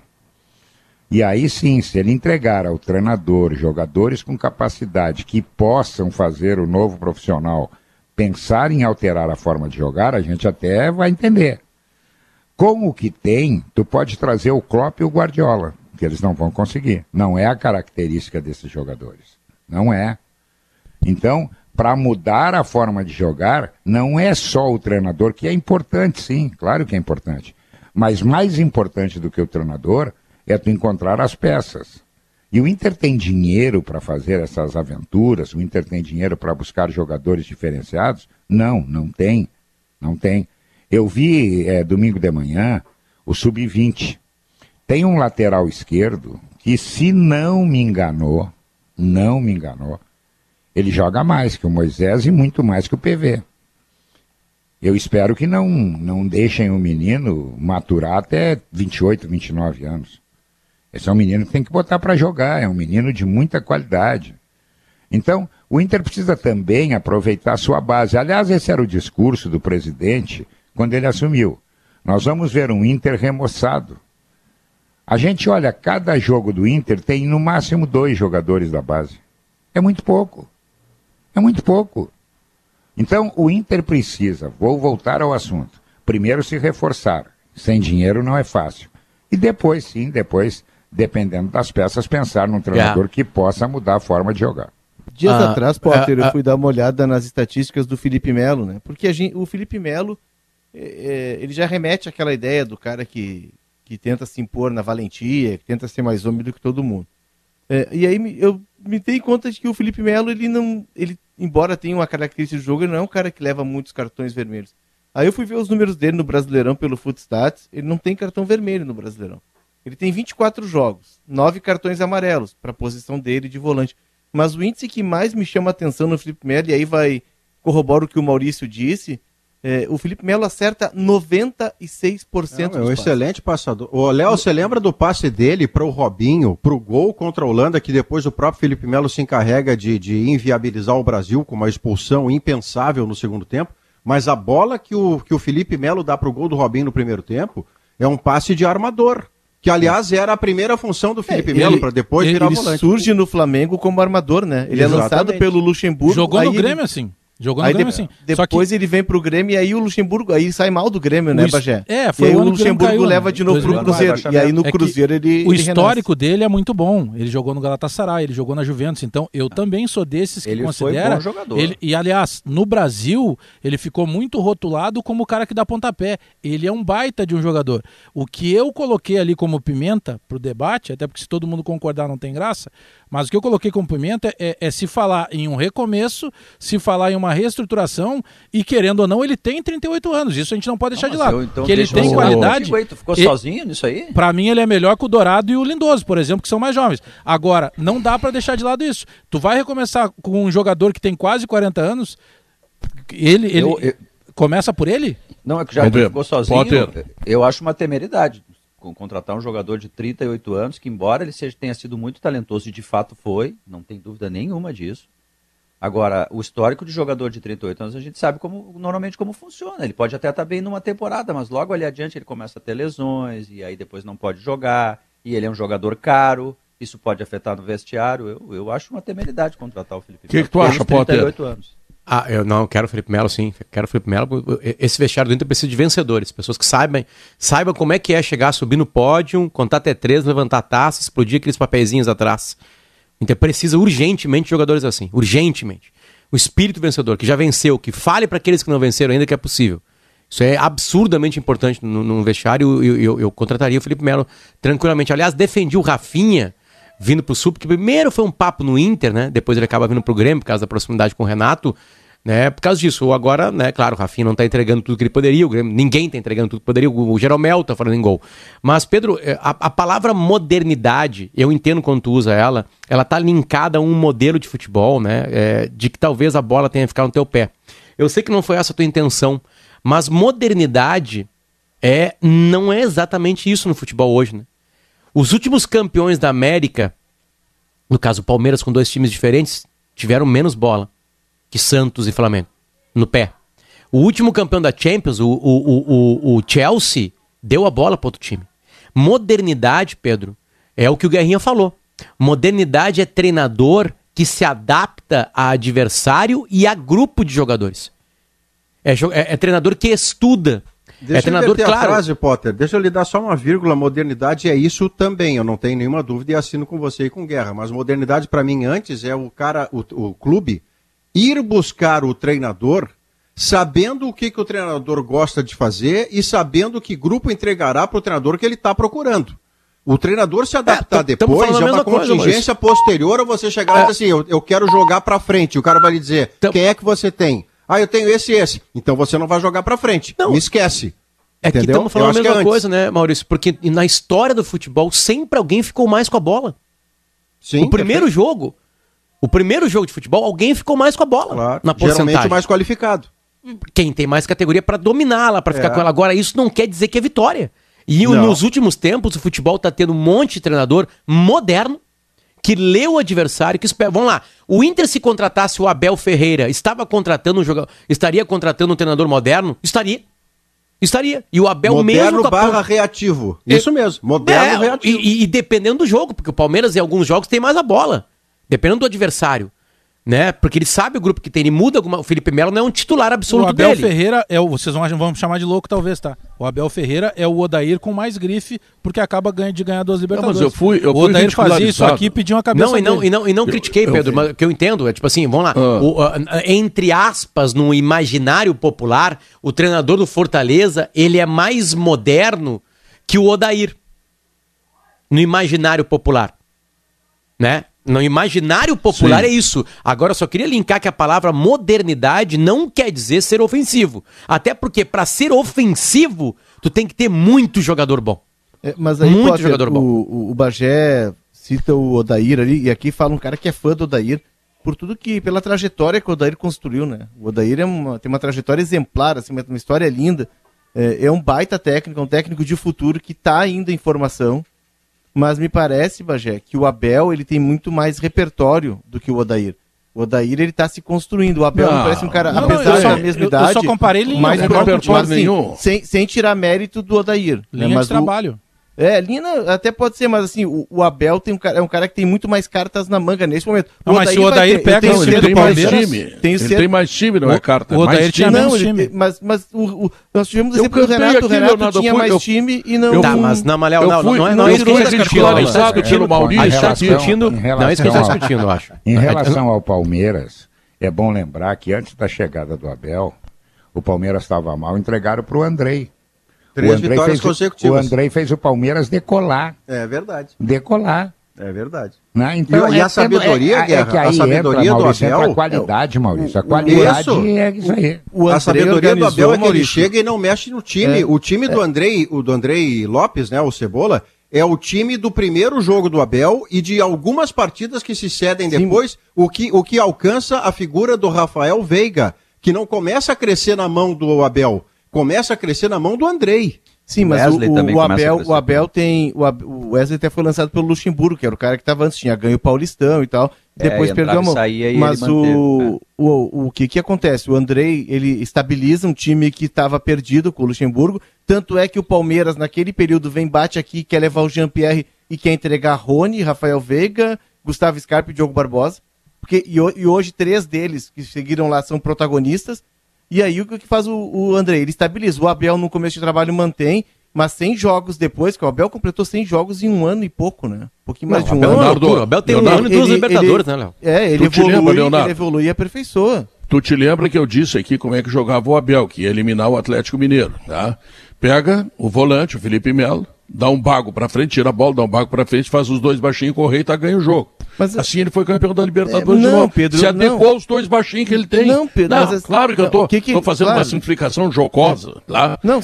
E aí sim, se ele entregar ao treinador jogadores com capacidade que possam fazer o novo profissional pensar em alterar a forma de jogar, a gente até vai entender. Com o que tem, tu pode trazer o Klopp e o Guardiola, que eles não vão conseguir. Não é a característica desses jogadores. Não é. Então, para mudar a forma de jogar, não é só o treinador, que é importante, sim, claro que é importante. Mas mais importante do que o treinador é tu encontrar as peças. E o Inter tem dinheiro para fazer essas aventuras? O Inter tem dinheiro para buscar jogadores diferenciados? Não, não tem. Não tem. Eu vi é, domingo de manhã o Sub-20. Tem um lateral esquerdo que, se não me enganou, não me enganou, ele joga mais que o Moisés e muito mais que o PV. Eu espero que não, não deixem o menino maturar até 28, 29 anos. Esse é um menino que tem que botar para jogar, é um menino de muita qualidade. Então, o Inter precisa também aproveitar sua base. Aliás, esse era o discurso do presidente quando ele assumiu. Nós vamos ver um Inter remoçado. A gente olha, cada jogo do Inter tem no máximo dois jogadores da base. É muito pouco. É muito pouco. Então, o Inter precisa, vou voltar ao assunto, primeiro se reforçar. Sem dinheiro não é fácil. E depois, sim, depois dependendo das peças, pensar num treinador yeah. que possa mudar a forma de jogar. Dias ah, atrás, Potter, ah, eu fui dar uma olhada nas estatísticas do Felipe Melo, né? Porque gente, o Felipe Melo, é, é, ele já remete àquela ideia do cara que, que tenta se impor na valentia, que tenta ser mais homem do que todo mundo. É, e aí eu me dei conta de que o Felipe Melo, ele não. Ele, embora tenha uma característica de jogo, ele não é um cara que leva muitos cartões vermelhos. Aí eu fui ver os números dele no Brasileirão pelo Footstats, ele não tem cartão vermelho no Brasileirão. Ele tem 24 jogos, 9 cartões amarelos para a posição dele de volante. Mas o índice que mais me chama a atenção no Felipe Melo, e aí vai corroborar o que o Maurício disse, é, o Felipe Melo acerta 96% Não, É um excelente passador. O Léo, você lembra do passe dele para o Robinho, para o gol contra a Holanda, que depois o próprio Felipe Melo se encarrega de, de inviabilizar o Brasil com uma expulsão impensável no segundo tempo? Mas a bola que o, que o Felipe Melo dá para o gol do Robinho no primeiro tempo é um passe de armador. Que, aliás, era a primeira função do Felipe é, Melo, para depois ele, virar ele volante. surge no Flamengo como armador, né? Ele Exatamente. é lançado pelo Luxemburgo. Jogou no Grêmio, ele... assim. Jogou no aí Grêmio, de, sim. Depois que... ele vem pro Grêmio e aí o Luxemburgo aí sai mal do Grêmio, né, Bagé? É, foi e aí o, o Luxemburgo caiu, leva de novo pro Cruzeiro. e aí no é Cruzeiro ele. O ele histórico renasce. dele é muito bom. Ele jogou no Galatasaray, ele jogou na Juventus. Então eu também sou desses que ele considera. Foi bom jogador. Ele, e aliás, no Brasil, ele ficou muito rotulado como o cara que dá pontapé. Ele é um baita de um jogador. O que eu coloquei ali como pimenta pro debate, até porque se todo mundo concordar não tem graça, mas o que eu coloquei como pimenta é, é se falar em um recomeço, se falar em uma reestruturação e querendo ou não, ele tem 38 anos. Isso a gente não pode deixar não, de lado. Eu, então, que ele tem qualidade. Ué, tu ficou e, sozinho nisso aí? Para mim ele é melhor que o Dourado e o Lindoso, por exemplo, que são mais jovens. Agora, não dá para deixar de lado isso. Tu vai recomeçar com um jogador que tem quase 40 anos, ele, ele eu, eu... começa por ele? Não, é que já ficou sozinho. Eu acho uma temeridade contratar um jogador de 38 anos, que embora ele seja, tenha sido muito talentoso e de fato foi, não tem dúvida nenhuma disso. Agora, o histórico de jogador de 38 anos, a gente sabe como normalmente como funciona. Ele pode até estar bem numa temporada, mas logo ali adiante ele começa a ter lesões e aí depois não pode jogar. E ele é um jogador caro, isso pode afetar no vestiário. Eu, eu acho uma temeridade contratar o Felipe O que, que tu acha, Potter? anos. Ah, eu não quero o Felipe Melo, sim. Quero o Felipe Melo. Esse vestiário do Inter precisa de vencedores, pessoas que saibam, saibam como é que é chegar, subir no pódio, contar até três, levantar taça, explodir aqueles papeizinhos atrás. O Inter precisa urgentemente de jogadores assim, urgentemente. O espírito vencedor, que já venceu, que fale para aqueles que não venceram ainda que é possível. Isso é absurdamente importante no vestiário. Eu, eu, eu, contrataria o Felipe Melo tranquilamente. Aliás, defendi o Rafinha vindo para o Sul, porque primeiro foi um papo no Inter, né? Depois ele acaba vindo para o Grêmio por causa da proximidade com o Renato. Né, por causa disso, agora, né, claro, o Rafinha não tá entregando tudo que ele poderia, o Grêmio, ninguém tá entregando tudo que poderia, o, o Jeromel tá falando em gol. Mas, Pedro, é, a, a palavra modernidade, eu entendo quando tu usa ela, ela tá linkada a um modelo de futebol, né, é, de que talvez a bola tenha ficado no teu pé. Eu sei que não foi essa a tua intenção, mas modernidade é não é exatamente isso no futebol hoje, né? Os últimos campeões da América, no caso Palmeiras com dois times diferentes, tiveram menos bola que Santos e Flamengo no pé. O último campeão da Champions, o, o, o, o Chelsea, deu a bola para outro time. Modernidade, Pedro, é o que o Guerrinha falou. Modernidade é treinador que se adapta a adversário e a grupo de jogadores. É, é, é treinador que estuda. Deixa é treinador, eu claro. a frase, Potter. Deixa eu lhe dar só uma vírgula. Modernidade é isso também. Eu não tenho nenhuma dúvida e assino com você e com Guerra. Mas modernidade, para mim, antes é o cara, o, o clube, ir buscar o treinador sabendo o que, que o treinador gosta de fazer e sabendo que grupo entregará para o treinador que ele está procurando. O treinador se adaptar É, depois é uma mesma coisa, contingência posterior a você chegar e dizer assim, eu, eu quero jogar para frente. O cara vai lhe dizer, Então- quem é que você tem? Ah, eu tenho esse e esse. Então você não vai jogar para frente. Não. Me esquece. É que Entendeu? estamos Eu falando a que é mesma antes. coisa, né, Maurício? Porque na história do futebol sempre alguém ficou mais com a bola. Sim, o primeiro jogo, o primeiro jogo de futebol, alguém ficou mais com a bola Claro. na porcentagem. Geralmente o mais qualificado. Quem tem mais categoria para dominá-la, para ficar É. com ela. Agora, isso não quer dizer que é vitória. E Não. nos últimos tempos, o futebol tá tendo um monte de treinador moderno que lê o adversário, que espera. Vamos lá. O Inter, se contratasse o Abel Ferreira, estava contratando um jogador. Estaria contratando um treinador moderno? Estaria. Estaria. E o Abel Moderno mesmo a barra reativo. Isso mesmo. Moderno É, reativo. E, e dependendo do jogo, porque o Palmeiras em alguns jogos tem mais a bola. Dependendo do adversário. Né? Porque ele sabe o grupo que tem, ele muda alguma. O Felipe Melo não é um titular O absoluto Abel dele. Ferreira é o. Vocês vão, vão me chamar de louco, talvez, tá? O Abel Ferreira é o Odair com mais grife, porque acaba ganha, de ganhar duas Libertadores. eu fui- eu o Odair fazia isso aqui e pedia uma cabeça. Não, e não, dele. e não, e não critiquei, eu Pedro, vi. mas o que eu entendo é tipo assim, vamos lá. Ah. O, ah, entre aspas, no imaginário popular, o treinador do Fortaleza, ele é mais moderno que o Odair. No imaginário popular. Né? No imaginário popular Sim. é isso. Agora eu só queria linkar que a palavra modernidade não quer dizer ser ofensivo. Até porque para ser ofensivo, tu tem que ter muito jogador bom. É, mas aí, Muito Potter, jogador bom. O, o, Bagé cita o Odair ali, e aqui fala um cara que é fã do Odair, por tudo que, pela trajetória que o Odair construiu, né? O Odair é uma, tem uma trajetória exemplar, assim, uma, uma história linda. É, é um baita técnico, é um técnico de futuro que está ainda em formação. Mas me parece, Bagé, que o Abel ele tem muito mais repertório do que o Odair. O Odair ele tá se construindo. O Abel Não, parece um cara, não, apesar eu só- da mesma eu- eu idade, só comparei linha, mais né? pronto, Repertório mas, assim, nenhum. sem, sem tirar mérito do Odair. né? Linha Mas de o- trabalho. É, Lina até pode ser, mas assim, o, o Abel tem um cara, é um cara que tem muito mais cartas na manga nesse momento. Não, mas se o Odair pega o Não, ele tem do mais Palmeiras, time. tenho Ele tem mais time, não é O- carta. o mais Odair tinha menos Não, ele time. tem- mas, mas o, o- nós tivemos Eu exemplo do Renato. aqui, o Renato Leonardo, tinha fui- mais eu- time e não. Tá, mas não, Malhão, Eu não, fui- não, é, não, não é isso que a gente eu está discutindo. Discutindo, pelo Maurício a gente está aqui. discutindo, Em não é isso que a gente está relação- discutindo, eu acho. Em relação ao Palmeiras, é bom lembrar que antes da chegada do Abel, o Palmeiras estava mal, entregaram para o Andrei. Três o Andrei vitórias fez, o- consecutivas. O Andrei fez o Palmeiras decolar. É verdade. Decolar. É verdade. Né? Então, E- e a sabedoria, é, é, Guerra, que aí a sabedoria entra, do Maurício, entra Abel- a qualidade, Maurício. A o- qualidade isso. é isso aí. O a André sabedoria do Abel é que ele chega e não mexe no time. É. O time do Andrei, o do Andrei Lopes, né, o Cebola, é o time do primeiro jogo do Abel e de algumas partidas que se cedem Sim. depois, o que, o que alcança a figura do Rafael Veiga, que não começa a crescer na mão do Abel, começa a crescer na mão do Andrei. Sim, mas Wesley o, o, a Abel, o Abel tem. O, Ab- o Wesley até foi lançado pelo Luxemburgo, que era o cara que estava antes, tinha ganho o Paulistão e tal. É, Depois perdeu a mão. Mas o, né? o, o que que acontece? O Andrei, ele estabiliza um time que estava perdido com o Luxemburgo. Tanto é que o Palmeiras, naquele período, vem, bate aqui, quer levar o Jean-Pierre e quer entregar Rony, Rafael Veiga, Gustavo Scarpa e Diogo Barbosa. Porque, e, e hoje três deles que seguiram lá são protagonistas. E aí o que faz o, o André? Ele estabiliza. O Abel no começo de trabalho mantém, mas 100 jogos depois, que o Abel completou 100 jogos em um ano e pouco, né? Um pouquinho mais Não, de um Abel ano. é uma Leonardo. O Abel tem um Leonardo, ano e duas ele- Libertadores, ele- né, Léo? É, ele Tu lembra, evolui, Leonardo? ele evolui e aperfeiçoa. Tu te lembra que eu disse aqui como é que jogava o Abel, que ia eliminar o Atlético Mineiro, tá? Pega o volante, o Felipe Melo, dá um bago pra frente, tira a bola, dá um bago pra frente, faz os dois baixinhos correr e tá ganho o jogo. Mas- assim ele foi campeão da Libertadores É, de não, novo. Pedro, Se adequou não. aos dois baixinhos que ele tem. Não, Pedro, Não, mas- claro que eu tô, o que que- tô fazendo claro. uma simplificação jocosa lá, Não,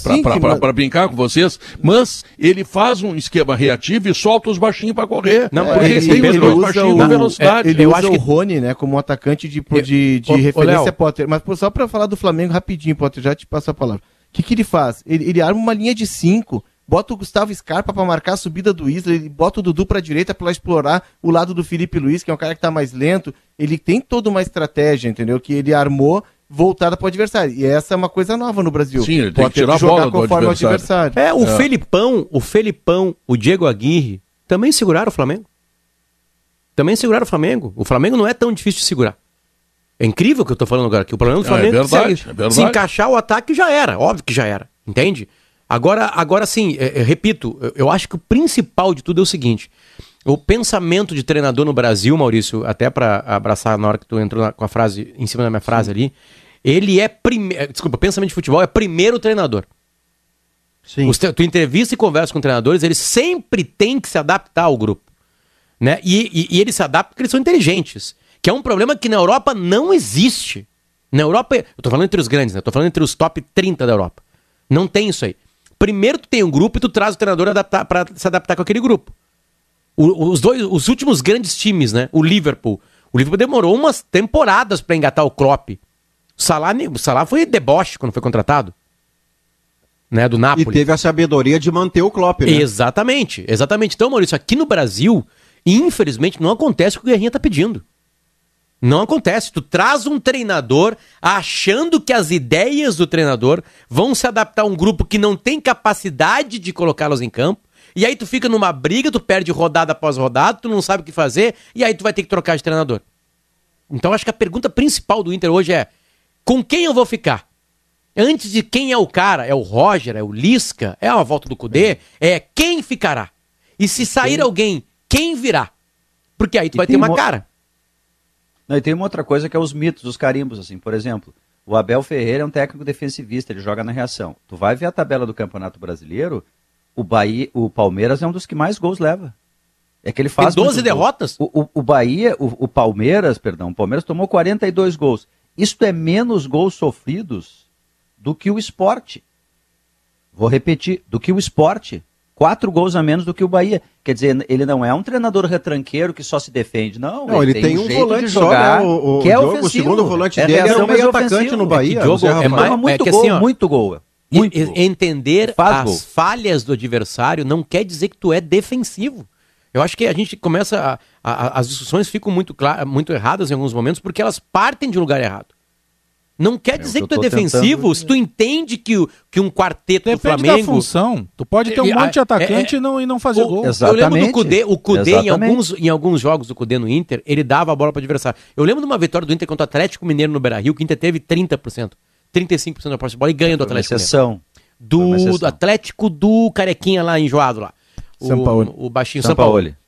pra brincar com vocês, mas ele faz um esquema reativo e solta os baixinhos pra correr. Não, porque ele assim, tem os dois usa baixinhos o- com velocidade. Ele Eu usa acho o que- Rony, né, como um atacante de, de, de ô, referência, Léo. Potter. Mas só pra falar do Flamengo rapidinho, Potter, já te passo a palavra. O que, que ele faz? Ele, ele arma uma linha de cinco, bota o Gustavo Scarpa pra marcar a subida do Isla, ele bota o Dudu pra direita pra explorar o lado do Felipe Luiz, que é um cara que tá mais lento. Ele tem toda uma estratégia, entendeu? Que ele armou voltada pro adversário. E essa é uma coisa nova no Brasil. Sim, ele tem que tirar a jogar bola do conforme o adversário. É, o Felipão, o Felipão, o Diego Aguirre também seguraram o Flamengo. Também seguraram o Flamengo. O Flamengo não é tão difícil de segurar. É incrível o que eu tô falando agora, que o problema do É, Flamengo é é que verdade, se, é verdade. se encaixar o ataque já era, óbvio que já era, entende? Agora, agora sim, é, é, repito, eu, eu acho que o principal de tudo é o seguinte: o pensamento de treinador no Brasil, Maurício, até para abraçar na hora que tu entrou na- com a frase em cima da minha frase ali, ele é primeiro, desculpa, pensamento de futebol é primeiro treinador. Sim. Os tu entrevista e conversa com treinadores, eles sempre têm que se adaptar ao grupo. Né? E, e, e eles se adaptam porque eles são inteligentes. Que é um problema que na Europa não existe. Na Europa, eu tô falando entre os grandes, né? Eu tô falando entre os top 30 da Europa. Não tem isso aí. Primeiro tu tem um grupo e tu traz o treinador adaptar, para se adaptar com aquele grupo. O- os dois, os últimos grandes times, né? O Liverpool. O Liverpool demorou umas temporadas para engatar o Klopp. O Salah, o Salah foi deboche quando foi contratado. Né, do E Napoli. teve a sabedoria de manter o Klopp, né? Exatamente, exatamente. Então, Maurício, aqui no Brasil, infelizmente, não acontece o que o Guerrinha tá pedindo. Não acontece. Tu traz um treinador achando que as ideias do treinador vão se adaptar a um grupo que não tem capacidade de colocá-los em campo. E aí tu fica numa briga, tu perde rodada após rodada, tu não sabe o que fazer, e aí tu vai ter que trocar de treinador. Então acho que a pergunta principal do Inter hoje é: com quem eu vou ficar? Antes de quem é o cara, é o Roger, é o Lisca, é a volta do Cudê, é quem ficará. E se sair alguém, quem virá? Porque aí tu E vai ter uma mo- cara. Não, e tem uma outra coisa que é os mitos, os carimbos, assim. Por exemplo, o Abel Ferreira é um técnico defensivista, ele joga na reação. Tu vai ver a tabela do Campeonato Brasileiro, o, Bahia, o Palmeiras é um dos que mais gols leva. É que ele faz. Tem 12 muitos gols. derrotas? O, o, o Bahia, o, o Palmeiras, perdão, o Palmeiras tomou 42 gols. Isto é menos gols sofridos do que o esporte. Vou repetir, do que o esporte. Quatro gols a menos do que o Bahia. Quer dizer, ele não é um treinador retranqueiro que só se defende, não. Não, ele tem um jeito volante de só, jogar né? O- o que é Diogo, o ofensivo. segundo volante é dele era reação, o meio atacante no Bahia, É o Diogo é mais- muito é que gol, assim, ó, muito gol. E- Muito e- gol. entender as gol. falhas do adversário não quer dizer que tu é defensivo. Eu acho que a gente começa. a- a- as discussões ficam muito, clara- muito erradas em alguns momentos porque elas partem de um lugar errado. Não quer dizer o que que tu é defensivo tentando- se tu entende que, que um quarteto do Depende Flamengo. da função. Tu pode ter um E- monte de é- atacante é- e, não, e não fazer O- gol. Exato. Eu lembro do Exatamente. Cudê, o Cudê em Exatamente. alguns, em alguns jogos do Cudê no Inter, ele dava a bola para adversário. Eu lembro de uma vitória do Inter contra o Atlético Mineiro no Beira-Rio, que o Inter teve 30%, 35% da posse de bola e ganha do Atlético Mineiro. exceção. Uma Do, exceção. do Atlético do Carequinha lá enjoado lá. O, Sampaoli. o baixinho Sampaoli. Sampaoli.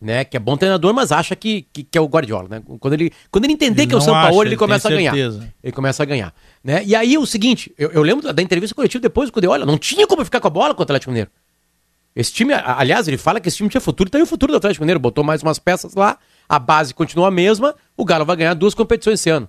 Né, que é bom treinador, mas acha que, que, que é o Guardiola, né? Quando ele, quando ele entender Ele que é o Sampaoli, acha, ele ele começa a ganhar. certeza. Ele começa a ganhar. Né? E aí o seguinte, eu, eu lembro da, da entrevista coletiva depois, quando ele, olha, não tinha como ficar com a bola com o Atlético Mineiro. Esse time, aliás, ele fala que esse time tinha futuro, tá aí o futuro do Atlético Mineiro, botou mais umas peças lá, a base continua a mesma, o Galo vai ganhar duas competições esse ano.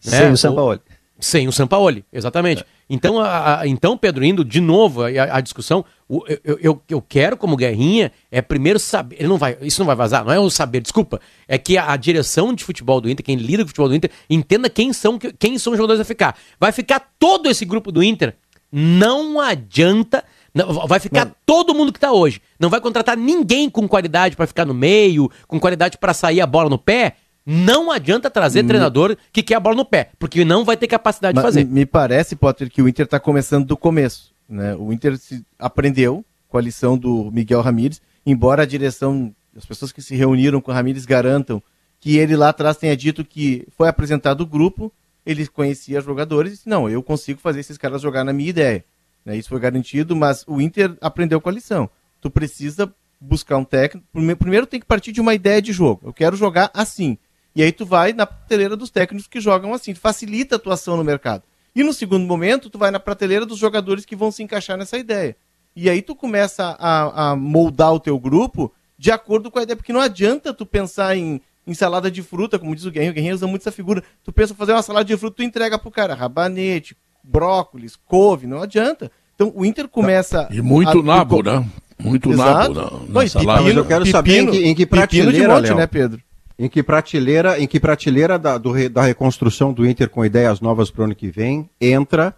Sem Né? o Sampaoli. Sem o Sampaoli, exatamente. Então, a, a- então, Pedro, indo de novo a, a discussão, eu, eu- eu, quero, como Guerrinha, é primeiro saber. Ele não vai, isso não vai vazar, não é o saber, desculpa. É que a, a direção de futebol do Inter, quem lida com o futebol do Inter, entenda quem são, quem são os jogadores a ficar. Vai ficar todo esse grupo do Inter. Não adianta. não- vai ficar todo mundo que tá hoje. Não vai contratar ninguém com qualidade para ficar no meio, com qualidade para sair a bola no pé. Não adianta trazer treinador que quer a bola no pé, porque não vai ter capacidade de Mas fazer. Me parece, Potter, que o Inter está começando do começo. Né? O Inter aprendeu com a lição do Miguel Ramírez, embora a direção, as pessoas que se reuniram com o Ramírez garantam que ele lá atrás tenha dito que foi apresentado o grupo, ele conhecia jogadores e disse, não, eu consigo fazer esses caras jogar na minha ideia. Né? Isso foi garantido, mas o Inter aprendeu com a lição. Tu precisa buscar um técnico. Prime- Primeiro tem que partir de uma ideia de jogo. Eu quero jogar assim. E aí tu vai na prateleira dos técnicos que jogam assim. Facilita a atuação no mercado. E no segundo momento, tu vai na prateleira dos jogadores que vão se encaixar nessa ideia. E aí tu começa a, a moldar o teu grupo de acordo com a ideia, porque não adianta tu pensar em, em salada de fruta, como diz o Guerrinho, o Guerrinho usa muito essa figura. Tu pensa em fazer uma salada de fruta, tu entrega pro cara rabanete, brócolis, couve, não adianta. Então o Inter começa. E muito a- nabo, né? Muito Exato. nabo na, Não, na e salada. Mas eu quero saber em que, em que pepino de prateleira, monte, Léo. né, Pedro? Em que prateleira, em que prateleira da, do da reconstrução do Inter com ideias novas para o ano que vem entra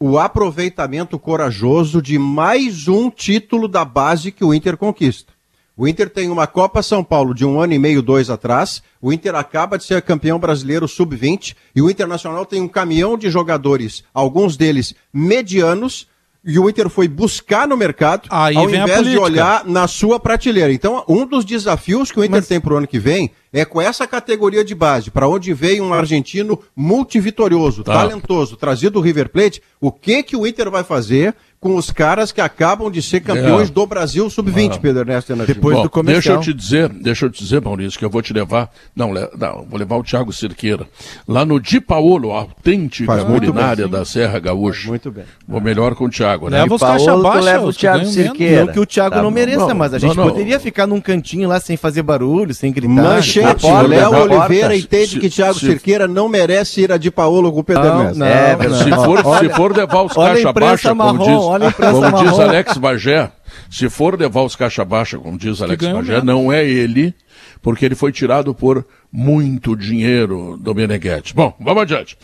o aproveitamento corajoso de mais um título da base que o Inter conquista. O Inter tem uma Copa São Paulo de um ano e meio, dois atrás. O Inter acaba de ser campeão brasileiro sub-20 e o Internacional tem um caminhão de jogadores, alguns deles medianos. E o Inter foi buscar no mercado, Aí ao invés de olhar na sua prateleira. Então, um dos desafios que o Inter tem para o ano que vem é com essa categoria de base, para onde veio um argentino multivitorioso, Tá. talentoso, trazido do River Plate, o que que o Inter vai fazer com os caras que acabam de ser campeões É. do Brasil sub-20, Pedro Ernesto Enardi? Depois Bom, do comercial. Deixa eu te dizer, deixa eu te dizer, Maurício, que eu vou te levar. Não, não vou levar o Thiago Cirqueira. Lá no Di Paolo, a autêntica Faz culinária da Serra Gaúcha. Muito bem. Vou melhor com o Thiago, né? Leva os Paolo, caixa tu baixa, leva o Thiago. Cirqueira. Não que o Thiago Tá não mereça, Não, mas a gente não. poderia ficar num cantinho lá sem fazer barulho, sem gritar. Manchete, porta, Léo Oliveira entende Se- que Thiago se- Cirqueira não merece ir a Di Paolo com o Pedro Não, Ernesto. não, É, não. Se for, se for levar os caixa baixa, como diz, olha a imprensa como diz marrom. Alex Bagé, se for levar os caixa baixa, como diz Alex Bagé, não é ele, porque ele foi tirado por muito dinheiro do Meneghetti. Bom, vamos adiante.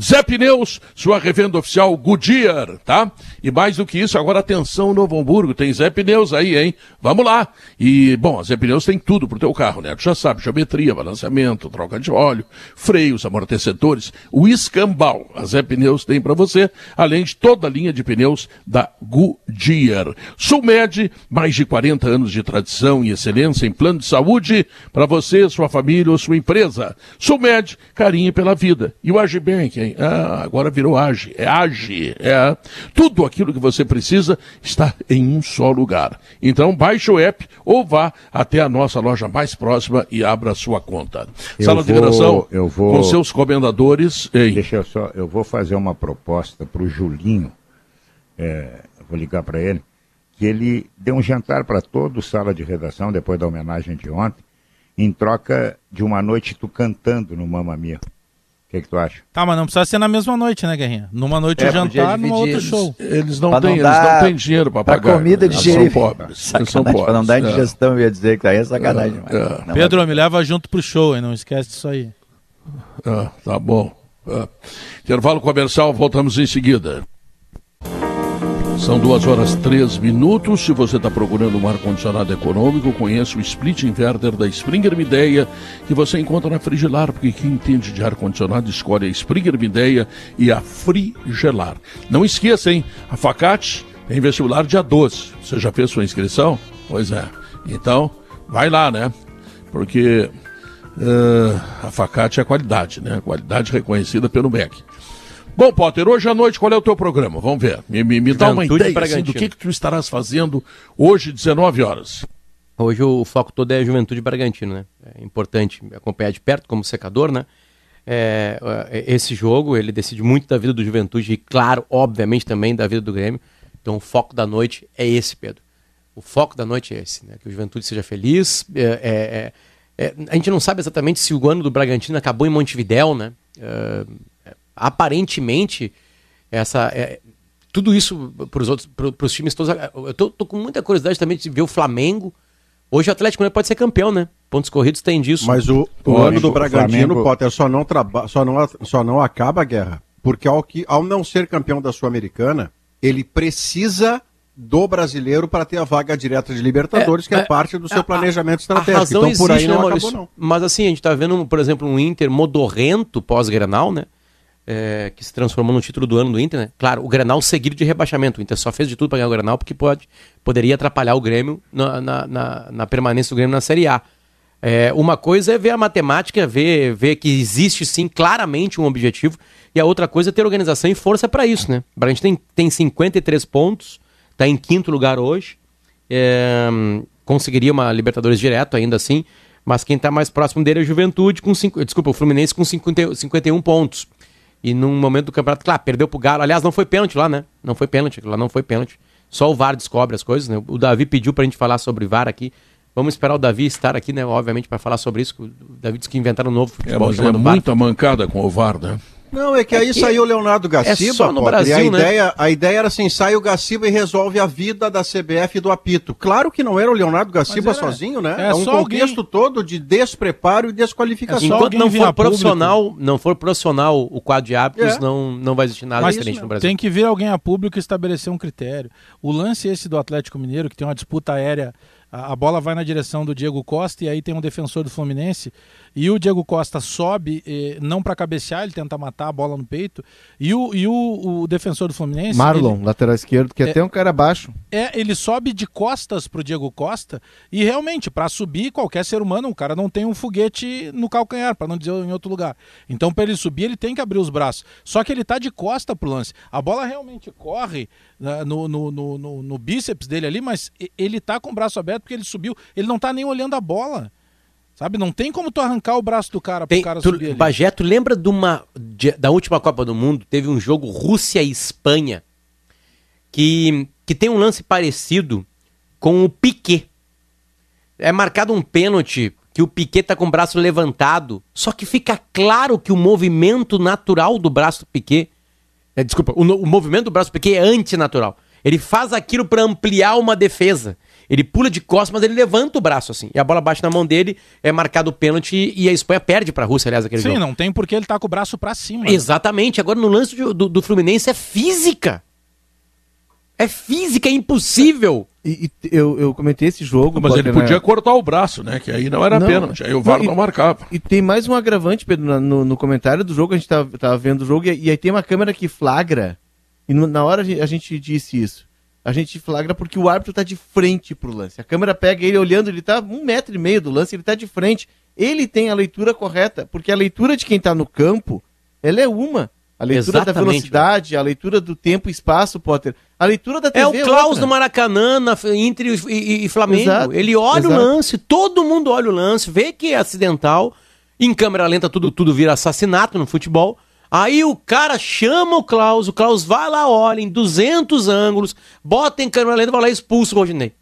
Zé Pneus, sua revenda oficial Goodyear, tá? E mais do que isso, agora atenção Novo Hamburgo, tem Zé Pneus aí, hein? Vamos lá. E, bom, a Zé Pneus tem tudo pro teu carro, né? Tu já sabe, geometria, balanceamento, troca de óleo, freios, amortecedores, o escambau. A Zé Pneus tem para você, além de toda a linha de pneus da Goodyear. Sulmed, mais de 40 anos de tradição e excelência em plano de saúde para você, sua família ou sua empresa. Sulmed, carinho pela vida. E o Agibank, hein? Ah, agora virou Agi. É Agi. É. Tudo aquilo que você precisa está em um só lugar. Então baixe o app ou vá até a nossa loja mais próxima e abra a sua conta. Eu Sala de vou- redação eu vou- com seus comendadores Deixa eu só, eu vou fazer uma proposta para o Julinho, é, vou ligar para ele, que ele dê um jantar para todo o sala de redação, depois da homenagem de ontem, em troca de uma noite tu cantando no Mamma Mia. O que, que tu acha? Tá, mas não precisa ser na mesma noite, né, Guerrinha? Numa noite É, o jantar, numa dividir. outro show. Eles não Pra não têm, eles não têm dinheiro para Pra pagar. comida Eles digerir. são pobres. Eles são pobres. pra não dar É. indigestão, eu ia dizer que daí é sacanagem. mas é. não, Pedro, me leva junto pro show, hein? Não esquece disso aí. Ah, tá bom. Ah. Intervalo comercial, voltamos em seguida. São duas horas três minutos. Se você está procurando um ar-condicionado econômico, conheça o Split Inverter da Springer Mideia, que você encontra na Frigelar, porque quem entende de ar-condicionado escolhe a Springer Mideia e a Frigelar. Não esqueça, hein? A Facate tem vestibular dia 12. Você já fez sua inscrição? Pois é. Então, vai lá, né? Porque ah, a Facate é qualidade, né? Qualidade reconhecida pelo MEC. Bom, Potter, hoje à noite qual é o teu programa? Vamos ver. Me, me, me dá uma ideia assim, do que, que tu estarás fazendo hoje, 19 horas. Hoje o foco todo é a Juventude Bragantino, né? É importante acompanhar de perto como secador, né? É, é, esse jogo, ele decide muito da vida do Juventude e, claro, obviamente também da vida do Grêmio. Então o foco da noite é esse, Pedro. O foco da noite é esse, né? Que o Juventude seja feliz. É, é, é, é, a gente não sabe exatamente se o ano do Bragantino acabou em Montevidéu, né? É, aparentemente, essa, é, tudo isso para os outros, para os times todos. Eu tô, tô com muita curiosidade também de ver o Flamengo. Hoje o Atlético Mineiro pode ser campeão, né? Pontos corridos tem disso. Mas o, o Pode. ano do O Bragantino, Flamengo- Potter, só não, traba, só, não, só não acaba a guerra. Porque ao, que, ao não ser campeão da Sul-Americana, ele precisa do brasileiro para ter a vaga direta de Libertadores, que é, parte do seu a- planejamento a estratégico. razão Então por aí existe, não né, acabou, não. Mas assim, a gente tá vendo, por exemplo, um Inter modorrento pós-Grenal, né? É, que se transformou no título do ano do Inter, né? Claro, o Grenal seguido de rebaixamento. O Inter só fez de tudo para ganhar o Grenal porque pode, poderia atrapalhar o Grêmio na, na, na- na permanência do Grêmio na Série A. É, uma coisa é ver a matemática, ver, ver que existe sim claramente um objetivo, e a outra coisa é ter organização e força para isso, né? A gente tem, tem 53 pontos, está em quinto lugar hoje, é, conseguiria uma Libertadores direto ainda assim, mas quem está mais próximo dele é o Juventude, com cinco, desculpa, o Fluminense com 50, 51 pontos. E num momento do campeonato, claro, perdeu pro Galo. Aliás, não foi pênalti lá, né? Não foi pênalti, lá não foi pênalti. Só o VAR descobre as coisas, né? O Davi pediu pra gente falar sobre VAR aqui. Vamos esperar o Davi estar aqui, né? Obviamente, para falar sobre isso. O Davi disse que inventaram um novo É, futebol mas é chamado VAR. muita mancada com o VAR, né? Não, é que aí que saiu o Leonardo Gaciba, é só no Potter, e a Brasil, né? ideia, a ideia era assim, sai o Gaciba e resolve a vida da CBF e do apito. Claro que não era o Leonardo Gaciba era- sozinho, né? é É, um só contexto todo de despreparo e desqualificação. só Enquanto alguém não for profissional, não for profissional o quadro de árbitros, É. não, não vai existir nada Mas diferente no Brasil. tem que vir alguém a público e estabelecer um critério. O lance esse do Atlético Mineiro, que tem uma disputa aérea, a, a bola vai na direção do Diego Costa e aí tem um defensor do Fluminense e o Diego Costa sobe, eh, não para cabecear, ele tenta matar a bola no peito e o, e o, o defensor do Fluminense... Marlon, ele- lateral esquerdo, que é É- até um cara baixo. é, ele sobe de costas pro Diego Costa e realmente, para subir, qualquer ser humano, o cara não tem um foguete no calcanhar, para não dizer em outro lugar. Então, para ele subir, ele tem que abrir os braços. Só que ele tá de costa pro lance. A bola realmente corre né, no, no, no, no- no bíceps dele ali, mas e- ele tá com o braço aberto porque ele subiu. Ele não tá nem olhando a bola. Sabe? Não tem como tu arrancar o braço do cara pro Tem, cara tu, subir ali. Bagé, tu lembra de uma, de- da última Copa do Mundo? Teve um jogo Rússia e Espanha que, que tem um lance parecido com o Piquet. É marcado um pênalti que o Piquet tá com o braço levantado, só que fica claro que o movimento natural do braço do Piquet, é, desculpa, o, o movimento do braço do Piquet é antinatural. Ele faz aquilo para ampliar uma defesa. Ele pula de costas, mas ele levanta o braço assim. E a bola bate na mão dele, é marcado o pênalti e a Espanha perde pra Rússia, aliás, aquele Sim, jogo. não tem porque ele tá com o braço para cima. Exatamente. Agora no lance do, do, do Fluminense é física. É física, é impossível. E, e eu, eu comentei esse jogo. Mas ele né? podia cortar o braço, né? Que aí não era Não, pênalti. Aí o VAR não, não, e- marcava. E tem mais um agravante, Pedro, na- no, no comentário do jogo, a gente tava, tava vendo o jogo, e, e aí tem uma câmera que flagra, e no- na hora a gente, a gente disse isso. A gente flagra porque o árbitro tá de frente pro lance. A câmera pega ele olhando, ele tá um metro e meio do lance, ele tá de frente. Ele tem a leitura correta, porque a leitura de quem tá no campo, ela é uma. A leitura da Exatamente, velocidade, a leitura do tempo e espaço, Potter. A leitura da TV É o Klaus outra. do Maracanã, na, Inter e, e- e Flamengo. Exato, Ele olha o exato. lance, todo mundo olha o lance, vê que é acidental. Em câmera lenta tudo, tudo vira assassinato no futebol. Aí o cara chama o Klaus, o Klaus vai lá, olha em 200 ângulos, bota em câmera lenta e vai lá e expulsa o Rodinei.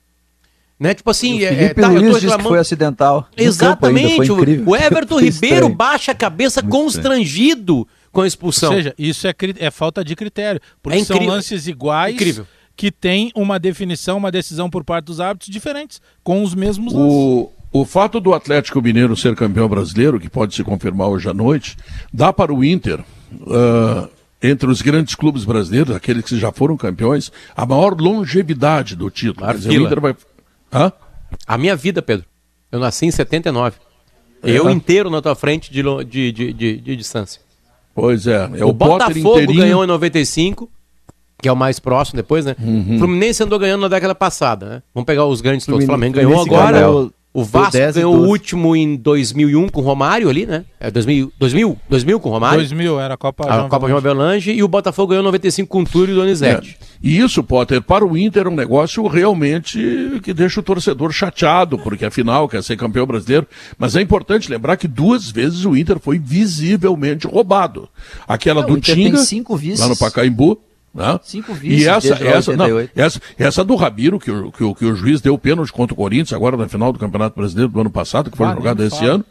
Né? Tipo assim, O é, Felipe é, tá, eu tô Luiz disse que foi acidental. Ainda, Exatamente. foi o- Everton Ribeiro estranho. baixa a cabeça Muito constrangido com a expulsão. Ou seja, isso é, é falta de critério. Porque É são lances iguais Incrível. que tem uma definição, uma decisão por parte dos árbitros diferentes, com os mesmos lances. O, o fato do Atlético Mineiro ser campeão brasileiro, que pode se confirmar hoje à noite, dá para o Inter, ah, entre os grandes clubes brasileiros, aqueles que já foram campeões, a maior longevidade do título. Dizer, o. Inter vai. Hã? A minha vida, Pedro. Eu nasci em 79. Eu inteiro na tua frente de, de, de, de, de distância. Pois é. é o, o, Botafogo inteirinho. ganhou em 95, que é o mais próximo depois, né? Uhum. Fluminense andou ganhando na década passada, né? Vamos pegar os grandes todos. O Fluminense- Flamengo ganhou Fluminense agora. ganhou o Vasco 10 ganhou o 12. último em 2001 com o Romário ali, né? É 2000, 2000, 2000 com o Romário. 2000 era a Copa a João Copa João Avelange. E o Botafogo ganhou em 95 com o Túlio e o Donizete. É. E isso, Potter, para o Inter é um negócio realmente que deixa o torcedor chateado, porque afinal quer ser campeão brasileiro. Mas é importante lembrar que duas vezes o Inter foi visivelmente roubado. Aquela Não, do Tinga, lá no Pacaembu. Né? Cinco vices e essa, essa, não, 88. essa, essa do Rabiro, que o, que, o, que o juiz deu pênalti contra o Corinthians, agora na final do Campeonato Brasileiro do ano passado, que foi Ah, jogada esse ano,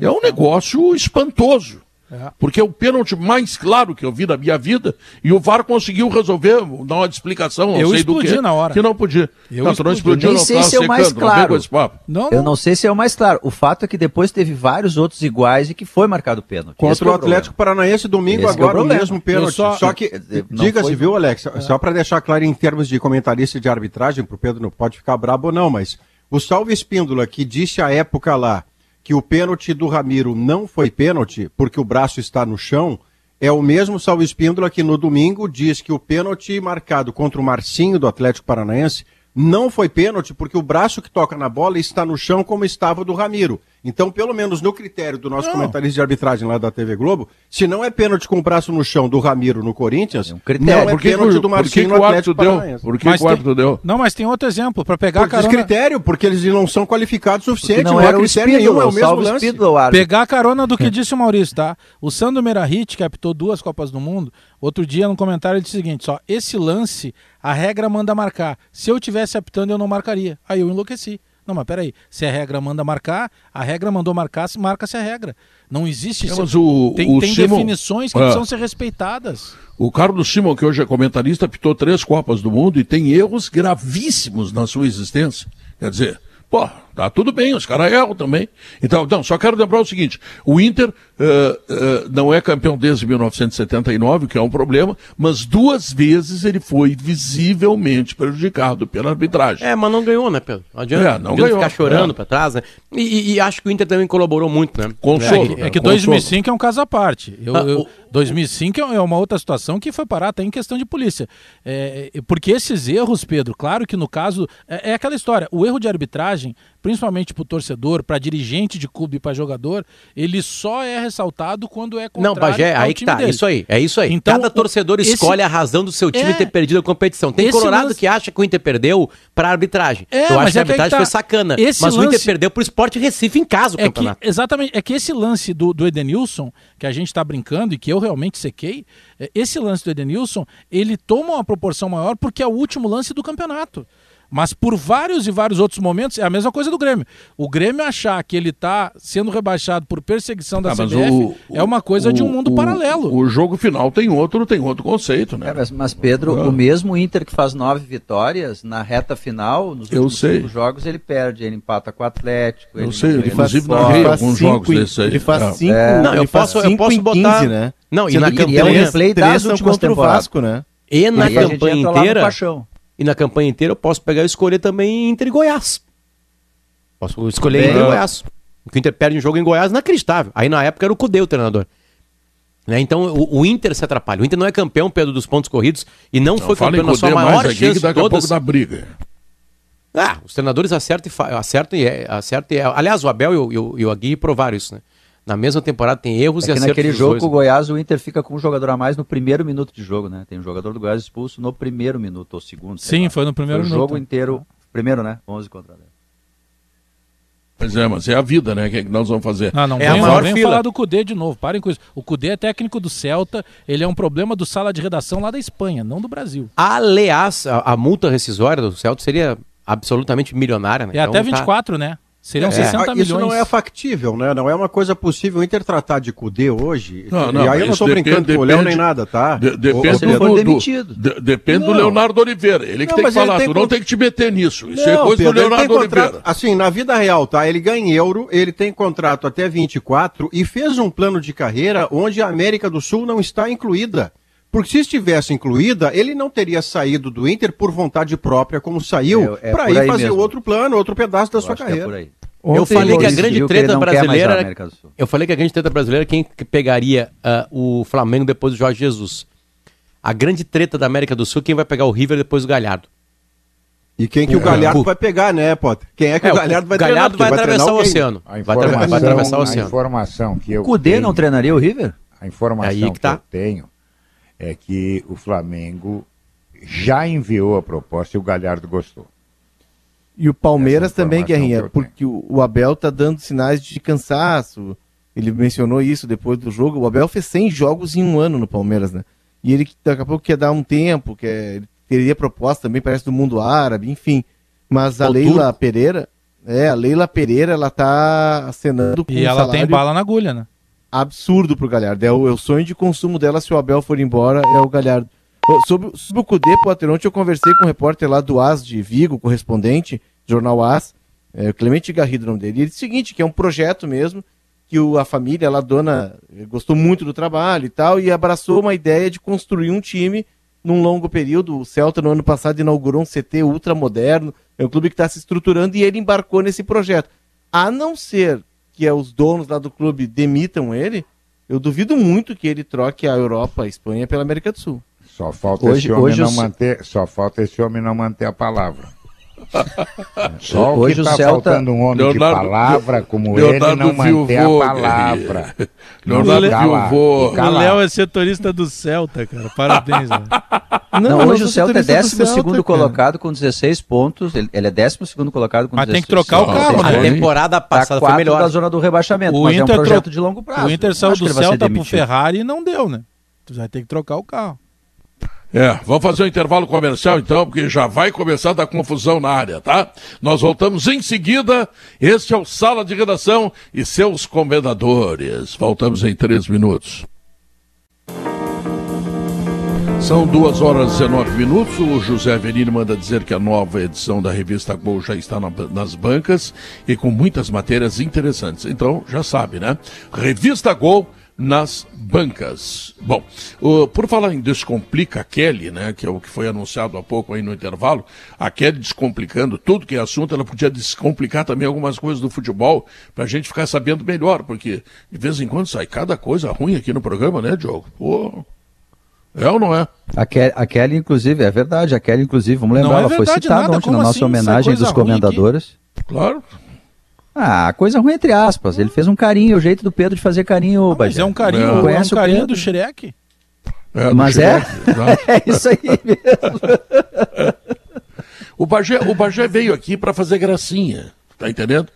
é um negócio espantoso. É. Porque é o pênalti mais claro que eu vi na minha vida e o VAR conseguiu resolver, dar uma explicação, não Eu sei do explodi que, na hora. que não podia. Eu não, não explodi. explodiu, Nem não sei se é o mais não claro. esse papo. Não, Eu não. não sei se é o mais claro. O fato é que depois teve vários outros iguais e que foi marcado pênalti. Contra o é Atlético Paranaense domingo Esse que é o agora o problema. mesmo pênalti. Só- Só, que, não diga-se, viu, Alex, só para deixar claro em termos de comentarista e de arbitragem, pro Pedro não pode ficar brabo ou não, mas o Salve Espíndola, que disse à época lá que o pênalti do Ramiro não foi pênalti porque o braço está no chão, é o mesmo Salve Espíndola que no domingo diz que o pênalti marcado contra o Marcinho do Atlético Paranaense não foi pênalti porque o braço que toca na bola está no chão como estava o do Ramiro. Então, pelo menos no critério do nosso Não. comentarista de arbitragem lá da TV Globo, se não é pênalti com o braço no chão do Ramiro no Corinthians, É um critério. não é Por que, que pênalti o- do por que, Marcinho que no Atlético? Paranaense. Por que, o árbitro deu? Não, mas tem outro exemplo, para pegar Por carona, descritério, porque eles não são qualificados o suficiente, Não não, era é o critério Spindle, nenhum, é o o mesmo lance. Spindle, árbitro. pegar carona do que disse o Maurício, tá? O Sandro Merahit, que apitou duas Copas do Mundo, outro dia no comentário ele disse o seguinte, só, esse lance, a regra manda marcar. Se eu tivesse apitando, eu não marcaria. Aí eu enlouqueci. Não, mas peraí, se a regra manda marcar, a regra mandou marcar, se marca-se a regra. Não existe É, isso. tem o tem Simon- definições que Ah. precisam ser respeitadas. O Carlos Simon, que hoje é comentarista, apitou três Copas do Mundo e tem erros gravíssimos na sua existência. Quer dizer, pô, tá tudo bem, os caras erram também. Então, não, só quero lembrar o seguinte: o Inter eh, eh, não é campeão desde 1979, o que é um problema, mas duas vezes ele foi visivelmente prejudicado pela arbitragem. É, mas não ganhou, né, Pedro? Não adianta, É, não ganhou. ficar chorando É. pra trás, né? E, e- e acho que o Inter também colaborou muito, né? Consolo. É que consolo. 2005 é um caso à parte. Eu, Ah, eu- o- 2005 é uma outra situação que foi parar até em questão de polícia. É, é, porque esses erros, Pedro, claro que no caso. É, é aquela história. O erro de arbitragem, principalmente para o torcedor, para dirigente de clube, para jogador, ele só é ressaltado quando é Não, contrário Bagé, aí que tá, dele. isso aí, é isso aí. Então, Cada o- torcedor esse- escolhe a razão do seu time É. ter perdido a competição. Tem colorado lance- que acha que o Inter perdeu pra arbitragem. É, Eu acho que a é que aí que arbitragem tá. foi sacana. Esse mas o Inter lance- perdeu pro Sport Recife em casa o É que, campeonato. exatamente, é que esse lance do, do Edenilson, que a gente está brincando e que eu realmente sequei, é, esse lance do Edenilson, ele toma uma proporção maior porque é o último lance do campeonato. Mas por vários e vários outros momentos, é a mesma coisa do Grêmio. O Grêmio achar que ele está sendo rebaixado por perseguição da Ah, CBF o- é uma coisa de um o- mundo o- paralelo. O jogo final tem outro, tem outro conceito, né? É, mas, mas, Pedro, Ah. o mesmo Inter que faz nove vitórias, na reta final, nos Eu últimos sei. cinco jogos, ele perde, ele empata com o Atlético. Eu ele sei, ele inclusive narrei alguns cinco jogos desses aí. Ele faz É. 5 É. Não, eu posso- eu cinco posso em botar- 15, né? Não, e na que E é o campanha- replay das últimas contra o. Vasco, né? E na campanha entra lá no inteira. E na campanha inteira eu posso pegar e escolher também Inter e Goiás. Posso escolher Bem. Inter e Goiás. O que o Inter perde um jogo em Goiás é inacreditável. Aí na época era o Cudê o treinador. Né? Então o, o Inter se atrapalha. O Inter não é campeão, Pedro, dos pontos corridos e não, Não foi campeão na sua maior mais chance que daqui a todas. pouco dá briga. Ah, os treinadores acertam e, fa- acertam e, é- acertam e é- Aliás, o Abel e o, e o, e o Aguirre provaram isso, né? Na mesma temporada tem erros É e acertos. naquele jogo dois, com o? Goiás, o Inter fica com um jogador a mais no primeiro minuto de jogo, né? Tem um jogador do Goiás expulso no primeiro minuto, ou segundo. Sim, lá. foi no primeiro o minuto. jogo inteiro, primeiro, né? 11 contra 10. Pois é, mas é a vida, né? O que, é que nós vamos fazer? Ah, não É a venham, maior não venham fila. falar do Cudê de novo. Parem com isso. O Cudê é técnico do Celta, ele é um problema do sala de redação lá da Espanha, não do Brasil. Aliás, a, a multa rescisória do Celta seria absolutamente milionária, né? É até Então, tá- 24, né? Seriam É. 60 Ah, milhões. Isso não é factível, né? Não é uma coisa possível o Inter tratar de Cudê hoje. Não, e não, aí eu não estou depende- brincando com o Léo nem nada, tá? De- depende ele do, demitido. de- depende do Não. Leonardo Oliveira. Ele que Não, tem que falar. tem Tu não con- tem que te meter nisso. Isso é Não, coisa Pedro, do Leonardo contrato, Oliveira. assim, na vida real, tá? Ele ganha em euro, ele tem contrato até 24 e fez um plano de carreira onde a América do Sul não está incluída. Porque se estivesse incluída, ele não teria saído do Inter por vontade própria, como saiu, É- é para ir aí fazer mesmo. outro plano, outro pedaço da Eu sua é carreira. por aí. Eu falei que a grande treta brasileira a Sul. Eu falei que a grande treta brasileira é quem que pegaria ah, o Flamengo depois do Jorge Jesus. A grande treta da América do Sul, quem vai pegar o River depois do Galhardo. E quem que o É. Galhardo O- vai pegar, né, Potter? Quem é que É, o Galhardo vai Galhardo treinar? vai Porque atravessar o oceano. A Vai, vai atravessar o a oceano. informação que eu O Cudê tenho, não treinaria o River? A informação Aí que que, tá. eu tenho é que o Flamengo já enviou a proposta e o Galhardo gostou. E o Palmeiras Essa também, Guerrinha, porque o Abel tá dando sinais de cansaço. Ele mencionou isso depois do jogo. O Abel fez 100 jogos em um ano no Palmeiras, né? E ele daqui a pouco quer dar um tempo, quer, ele teria proposta também, parece do mundo árabe, enfim. Mas a O Leila turco. Pereira, é, a Leila Pereira, ela tá acenando com E um ela tem bala na agulha, né? Absurdo pro Galhardo. É o, é o sonho de consumo dela se o Abel for embora, é o Galhardo. Sobre, sobre o Cudê, Potter, ontem eu conversei com um repórter lá do AS de Vigo, correspondente, jornal AS, é, Clemente Garrido, o nome dele. Ele disse o seguinte, que é um projeto mesmo, que o, a família, lá, a dona, gostou muito do trabalho e tal, e abraçou uma ideia de construir um time num longo período. O Celta, no ano passado, inaugurou um CT ultramoderno, é um clube que está se estruturando e ele embarcou nesse projeto. A não ser que é os donos lá do clube demitam ele, eu duvido muito que ele troque a Europa, a Espanha pela América do Sul. Só falta Hoje- esse homem hoje não manter, só falta esse homem não manter a palavra. Só Hoje que o está Celta- faltando um homem Leonardo- de palavra como Leonardo ele não Viuvô, a palavra. Não Leonardo lá, Viuvô. O. Léo é setorista do Celta, cara. Parabéns? Não, eu hoje o Celta é setorista do 12 Celta, colocado com 16 pontos. Ele, ele é 12 segundo colocado com Mas 16 tem que trocar o pontos. carro, A né? temporada Tá passada foi quatro melhor. da zona do rebaixamento, O mas é um Inter projeto tro- de longo prazo. O Inter Não saiu do Celta pro. Ferrari e não deu, né? Tu vai ter que trocar o carro. É, vamos fazer um intervalo comercial então, porque já vai começar a dar confusão na área, tá? Nós voltamos em seguida. Este é o Sala de Redação e seus comendadores. Voltamos em três minutos. São duas horas e 19 minutos. O José Avelino manda dizer que a nova edição da revista Gol já está na- nas bancas e com muitas matérias interessantes. Então, já sabe, né? Revista Gol nas bancas. Bom, o- por falar em Descomplica Kelly, né, que é o que foi anunciado há pouco aí no intervalo, a Kelly descomplicando tudo que é assunto, ela podia descomplicar também algumas coisas do futebol pra gente ficar sabendo melhor, porque de vez em quando sai cada coisa ruim aqui no programa, né, Diogo? Pô, é ou não é? A Kelly, a Kelly, inclusive, é verdade, a Kelly, inclusive, vamos lembrar, é ela foi citada nada, ontem na nossa assim? Sai homenagem dos comendadores. Claro. Ah, coisa ruim entre aspas. Ele fez um carinho, o jeito do Pedro de fazer carinho, Mas Bagé. é um carinho, Não. é um Conhece o carinho do Shrek. É, Mas é? Shrek, exato. É isso aí mesmo. O Bagé, o Bagé veio aqui para fazer gracinha, tá entendendo?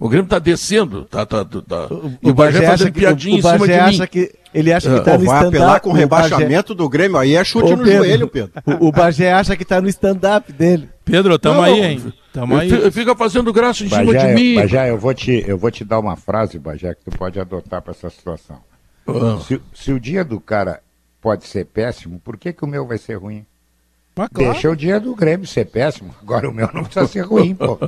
O Grêmio tá descendo, tá, tá, tá. e o Bagé fazendo piadinha em cima de Bagé mim. acha que ele acha que Ah. tá Pô, no vai apelar stand-up. com o Bagé- rebaixamento do Grêmio, aí é chute Ô, no Pedro, joelho, Pedro. O, o Bagé acha que tá no stand-up dele. Pedro, tamo Não, aí, hein? Tamo aí. Fica fazendo graça em cima de mim. Bajé, eu vou te, eu vou te dar uma frase, Bajé, que tu pode adotar para essa situação. Ah. Se, se o dia do cara pode ser péssimo, por que, que o meu vai ser ruim? Mas claro, Deixa o dia do Grêmio ser péssimo. Agora o meu não precisa ser ruim, pô.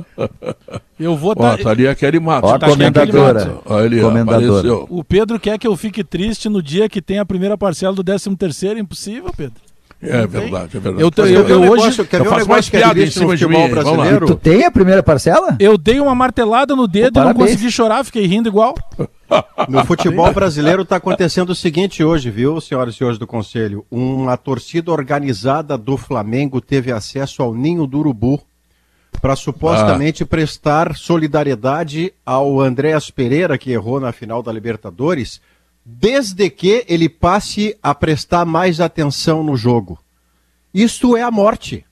eu vou Ó, dar. tá ali a Kelly Matos. Ó, Tá ali a Kelly comendadora. Ó, ele Comendadora. O Pedro quer que eu fique triste no dia que tem a primeira parcela do 13 terceiro, impossível, Pedro. É verdade, é verdade. Eu, eu, quer ver eu um hoje negócio- eu ver um faço mais que é piada em cima de futebol mim, brasileiro? Tu tem a primeira parcela? eu dei uma martelada no dedo Pô, e não consegui chorar, fiquei rindo igual. No futebol brasileiro está acontecendo o seguinte hoje, viu, senhoras e senhores do Conselho? Uma torcida organizada do Flamengo teve acesso ao Ninho do Urubu para supostamente prestar solidariedade ao Andréas Pereira, que errou na final da Libertadores, desde que ele passe a prestar mais atenção no jogo. Isto é a morte.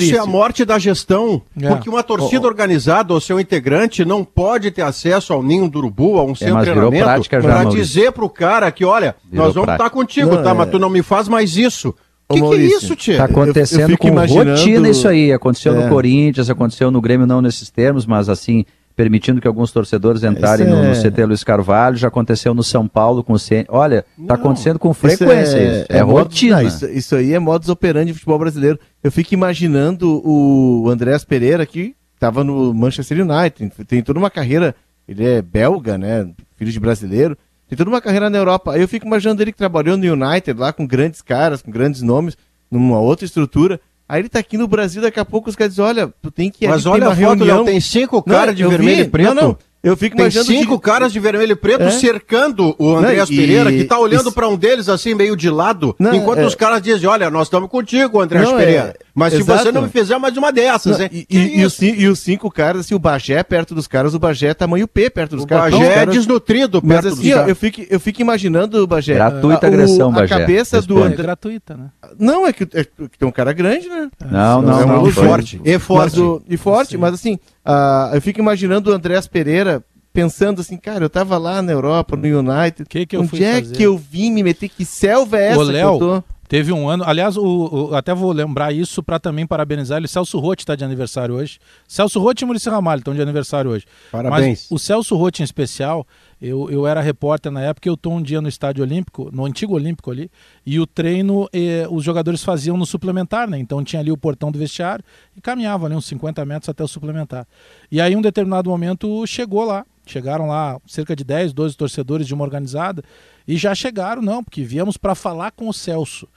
Isso é a morte da gestão, É. porque uma torcida organizada ou seu integrante não pode ter acesso ao ninho do urubu, a um centro mas de treinamento, para dizer pro cara que, olha, Virou nós vamos estar contigo, Não, tá? é- Mas tu não me faz mais isso. O que, que é isso, tia? Tá acontecendo eu fico com imaginando- rotina isso aí. Aconteceu É. no Corinthians, aconteceu no Grêmio, não nesses termos, mas assim, permitindo que alguns torcedores entrarem Isso no, no é- CT Luiz Carvalho. Já aconteceu no São Paulo com o C... Olha, tá acontecendo com frequência isso. É, modus- rotina. não, isso, isso aí é modus operandi de futebol brasileiro. Eu fico imaginando o Andrés Pereira, que estava no Manchester United, tem toda uma carreira, ele é belga, né, filho de brasileiro, tem toda uma carreira na Europa. Aí eu fico imaginando ele que trabalhou no United, lá com grandes caras, com grandes nomes, numa outra estrutura. Aí ele tá aqui no Brasil, daqui a pouco os caras dizem, olha, tu tem que ir Mas olha a foto, reunião. Léo, tem cinco caras de vermelho vi. e preto. Não, não, eu fico Tem imaginando... cinco de- caras de vermelho e preto É. cercando o Andréas Pereira, que tá olhando isso- pra um deles assim, meio de lado, Não, enquanto é- os caras dizem, olha, nós estamos contigo, Andréas Não, é- Mas se exato. você não me fizer mais uma dessas, Não, hein? e, Que e- e os, e os cinco caras, assim, o Bagé perto dos caras, o Bagé é tamanho P perto dos O caras. Bagé Os é desnutrido Mas perto assim, dos ó, caras. eu fico, eu fico imaginando, Bagé. Gratuita a- o- agressão, a Bagé. cabeça do Responde. É André. gratuita, né? Não, é que, é que tem um cara grande, né? Não, não, É um não. forte. E Mas forte. o- e forte, mas assim, ah, eu fico imaginando o Andrés Pereira pensando assim, cara, eu tava lá na Europa, no United. Que que eu onde fui é fazer? que eu vim me meter? Que selva é essa Ô, que Léo, eu tô? Teve um ano, aliás, o, o- até vou lembrar isso para também parabenizar ele. Celso Rotti está de aniversário hoje. Celso Rotti e Maurício Ramalho estão de aniversário hoje. Parabéns. Mas o Celso Rotti em especial, eu, eu era repórter na época, eu estou um dia no estádio olímpico, no antigo olímpico ali, e o treino eh, os jogadores faziam no suplementar, né? Então tinha ali o portão do vestiário e caminhava ali uns 50 metros até o suplementar. E aí, em um determinado momento, chegou lá. Chegaram lá cerca de 10, 12 torcedores de uma organizada e já chegaram, não, porque viemos para falar com o Celso.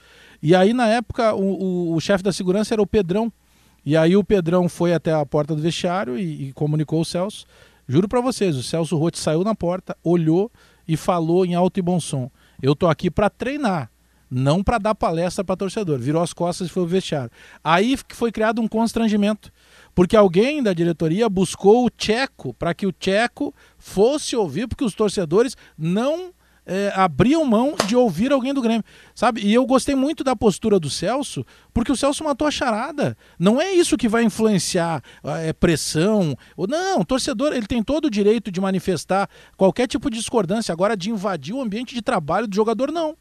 E aí, na época, o, o- o chefe da segurança era o Pedrão. E aí o Pedrão foi até a porta do vestiário e, e comunicou o Celso. Juro para vocês, o Celso Rotti saiu na porta, olhou e falou em alto e bom som: Eu tô aqui para treinar, não para dar palestra para torcedor. Virou as costas e foi ao vestiário. Aí foi criado um constrangimento, porque alguém da diretoria buscou o Tcheco para que o Tcheco fosse ouvir, porque os torcedores não é, abriam mão de ouvir alguém do Grêmio, sabe? E eu gostei muito da postura do Celso, porque o Celso matou a charada. Não é isso que vai influenciar ah, é, pressão. Ou, não, o torcedor ele tem todo o direito de manifestar qualquer tipo de discordância. Agora, de invadir o ambiente de trabalho do jogador, não.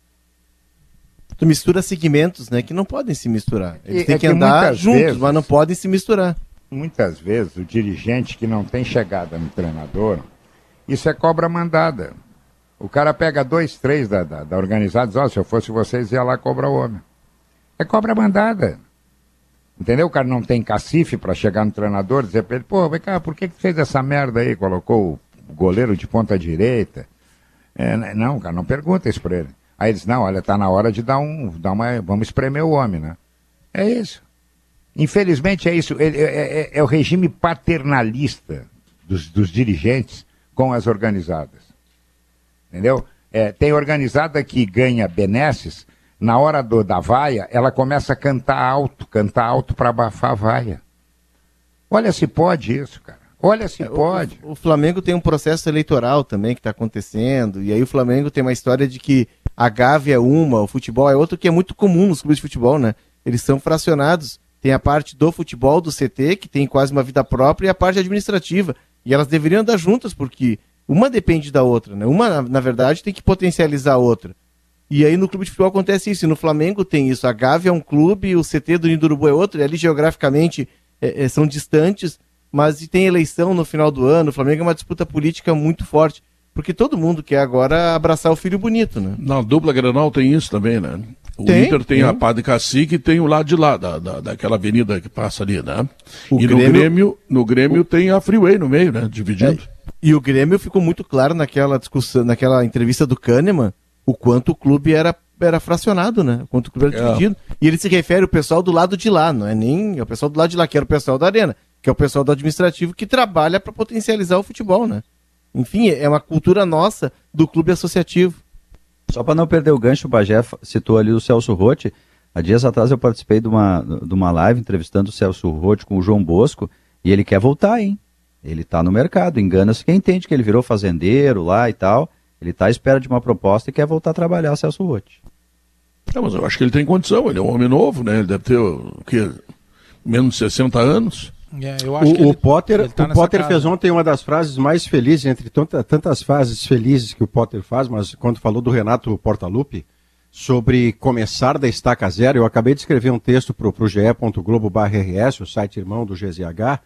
tu mistura segmentos, né, que não podem se misturar. Eles E- têm é que que andar juntos, vezes- mas não podem se misturar. Muitas vezes o dirigente que não tem chegada no treinador, isso é cobra mandada. O cara pega dois, três da, da, da organizada e diz, ó, se eu fosse vocês, ia lá cobrar o homem. É cobra mandada. Entendeu? O cara não tem cacife para chegar no treinador e dizer pra ele, pô, vem cá, por que, que fez essa merda aí? Colocou o goleiro de ponta direita. É, né? não, cara, não pergunta isso pra ele. Aí ele diz, não, olha, tá na hora de dar um, dar uma, vamos espremer o homem, né? É isso. Infelizmente é isso. Ele- É, é- é o regime paternalista dos, dos dirigentes com as organizadas. Entendeu? É, tem organizada que ganha benesses, na hora do, da vaia, ela começa a cantar alto, cantar alto para abafar a vaia. Olha se pode isso, cara. Olha se pode. O Flamengo tem um processo eleitoral também que está acontecendo, e aí o Flamengo tem uma história de que a Gávea é uma, o futebol é outra, que é muito comum nos clubes de futebol, né? Eles são fracionados. Tem a parte do futebol, do CT, que tem quase uma vida própria, e a parte administrativa. E elas deveriam andar juntas, porque uma depende da outra, né? Uma, na- verdade, tem que potencializar a outra. E aí no clube de futebol acontece isso. E no Flamengo tem isso. A Gávea é um clube, o CT do Ninho do Urubu é outro. E ali geograficamente é, é, são distantes, mas e tem eleição no final do ano. O Flamengo é uma disputa política muito forte. Porque todo mundo quer agora abraçar o filho bonito, né? Na dupla Granal tem isso também, né? O Tem, Inter tem tem. a Padre Cacique e tem o lado de lá, da, da, daquela avenida que passa ali, né? O e no Grêmio- Grêmio, no Grêmio tem a Freeway no meio, né? Dividindo. E o Grêmio ficou muito claro naquela discussão, naquela entrevista do Kahneman, o quanto o clube era, era fracionado, né? O quanto o clube era É. dividido. E ele se refere ao pessoal do lado de lá, não é nem é o pessoal do lado de lá, que era o pessoal da arena, que é o pessoal do administrativo que trabalha para potencializar o futebol, né? Enfim, é uma cultura nossa do clube associativo. Só para não perder o gancho, o Bagé citou ali o Celso Rotti. Há dias atrás eu participei de uma, de uma live entrevistando o Celso Rotti com o João Bosco e ele quer voltar, hein? Ele está no mercado, engana-se quem entende que ele virou fazendeiro lá e tal. Ele está à espera de uma proposta e quer voltar a trabalhar, Celso Rotti. É, mas eu acho que ele tem condição, ele é um homem novo, né? Ele deve ter o quê? Menos de 60 anos. É, eu acho O, que o ele- Potter, ele tá o Potter casa. fez ontem uma das frases mais felizes, entre tanta- tantas frases felizes que o Potter faz, mas quando falou do Renato Portaluppi, sobre começar da estaca zero, eu acabei de escrever um texto para o ge.globo.rs, o site irmão do GZH,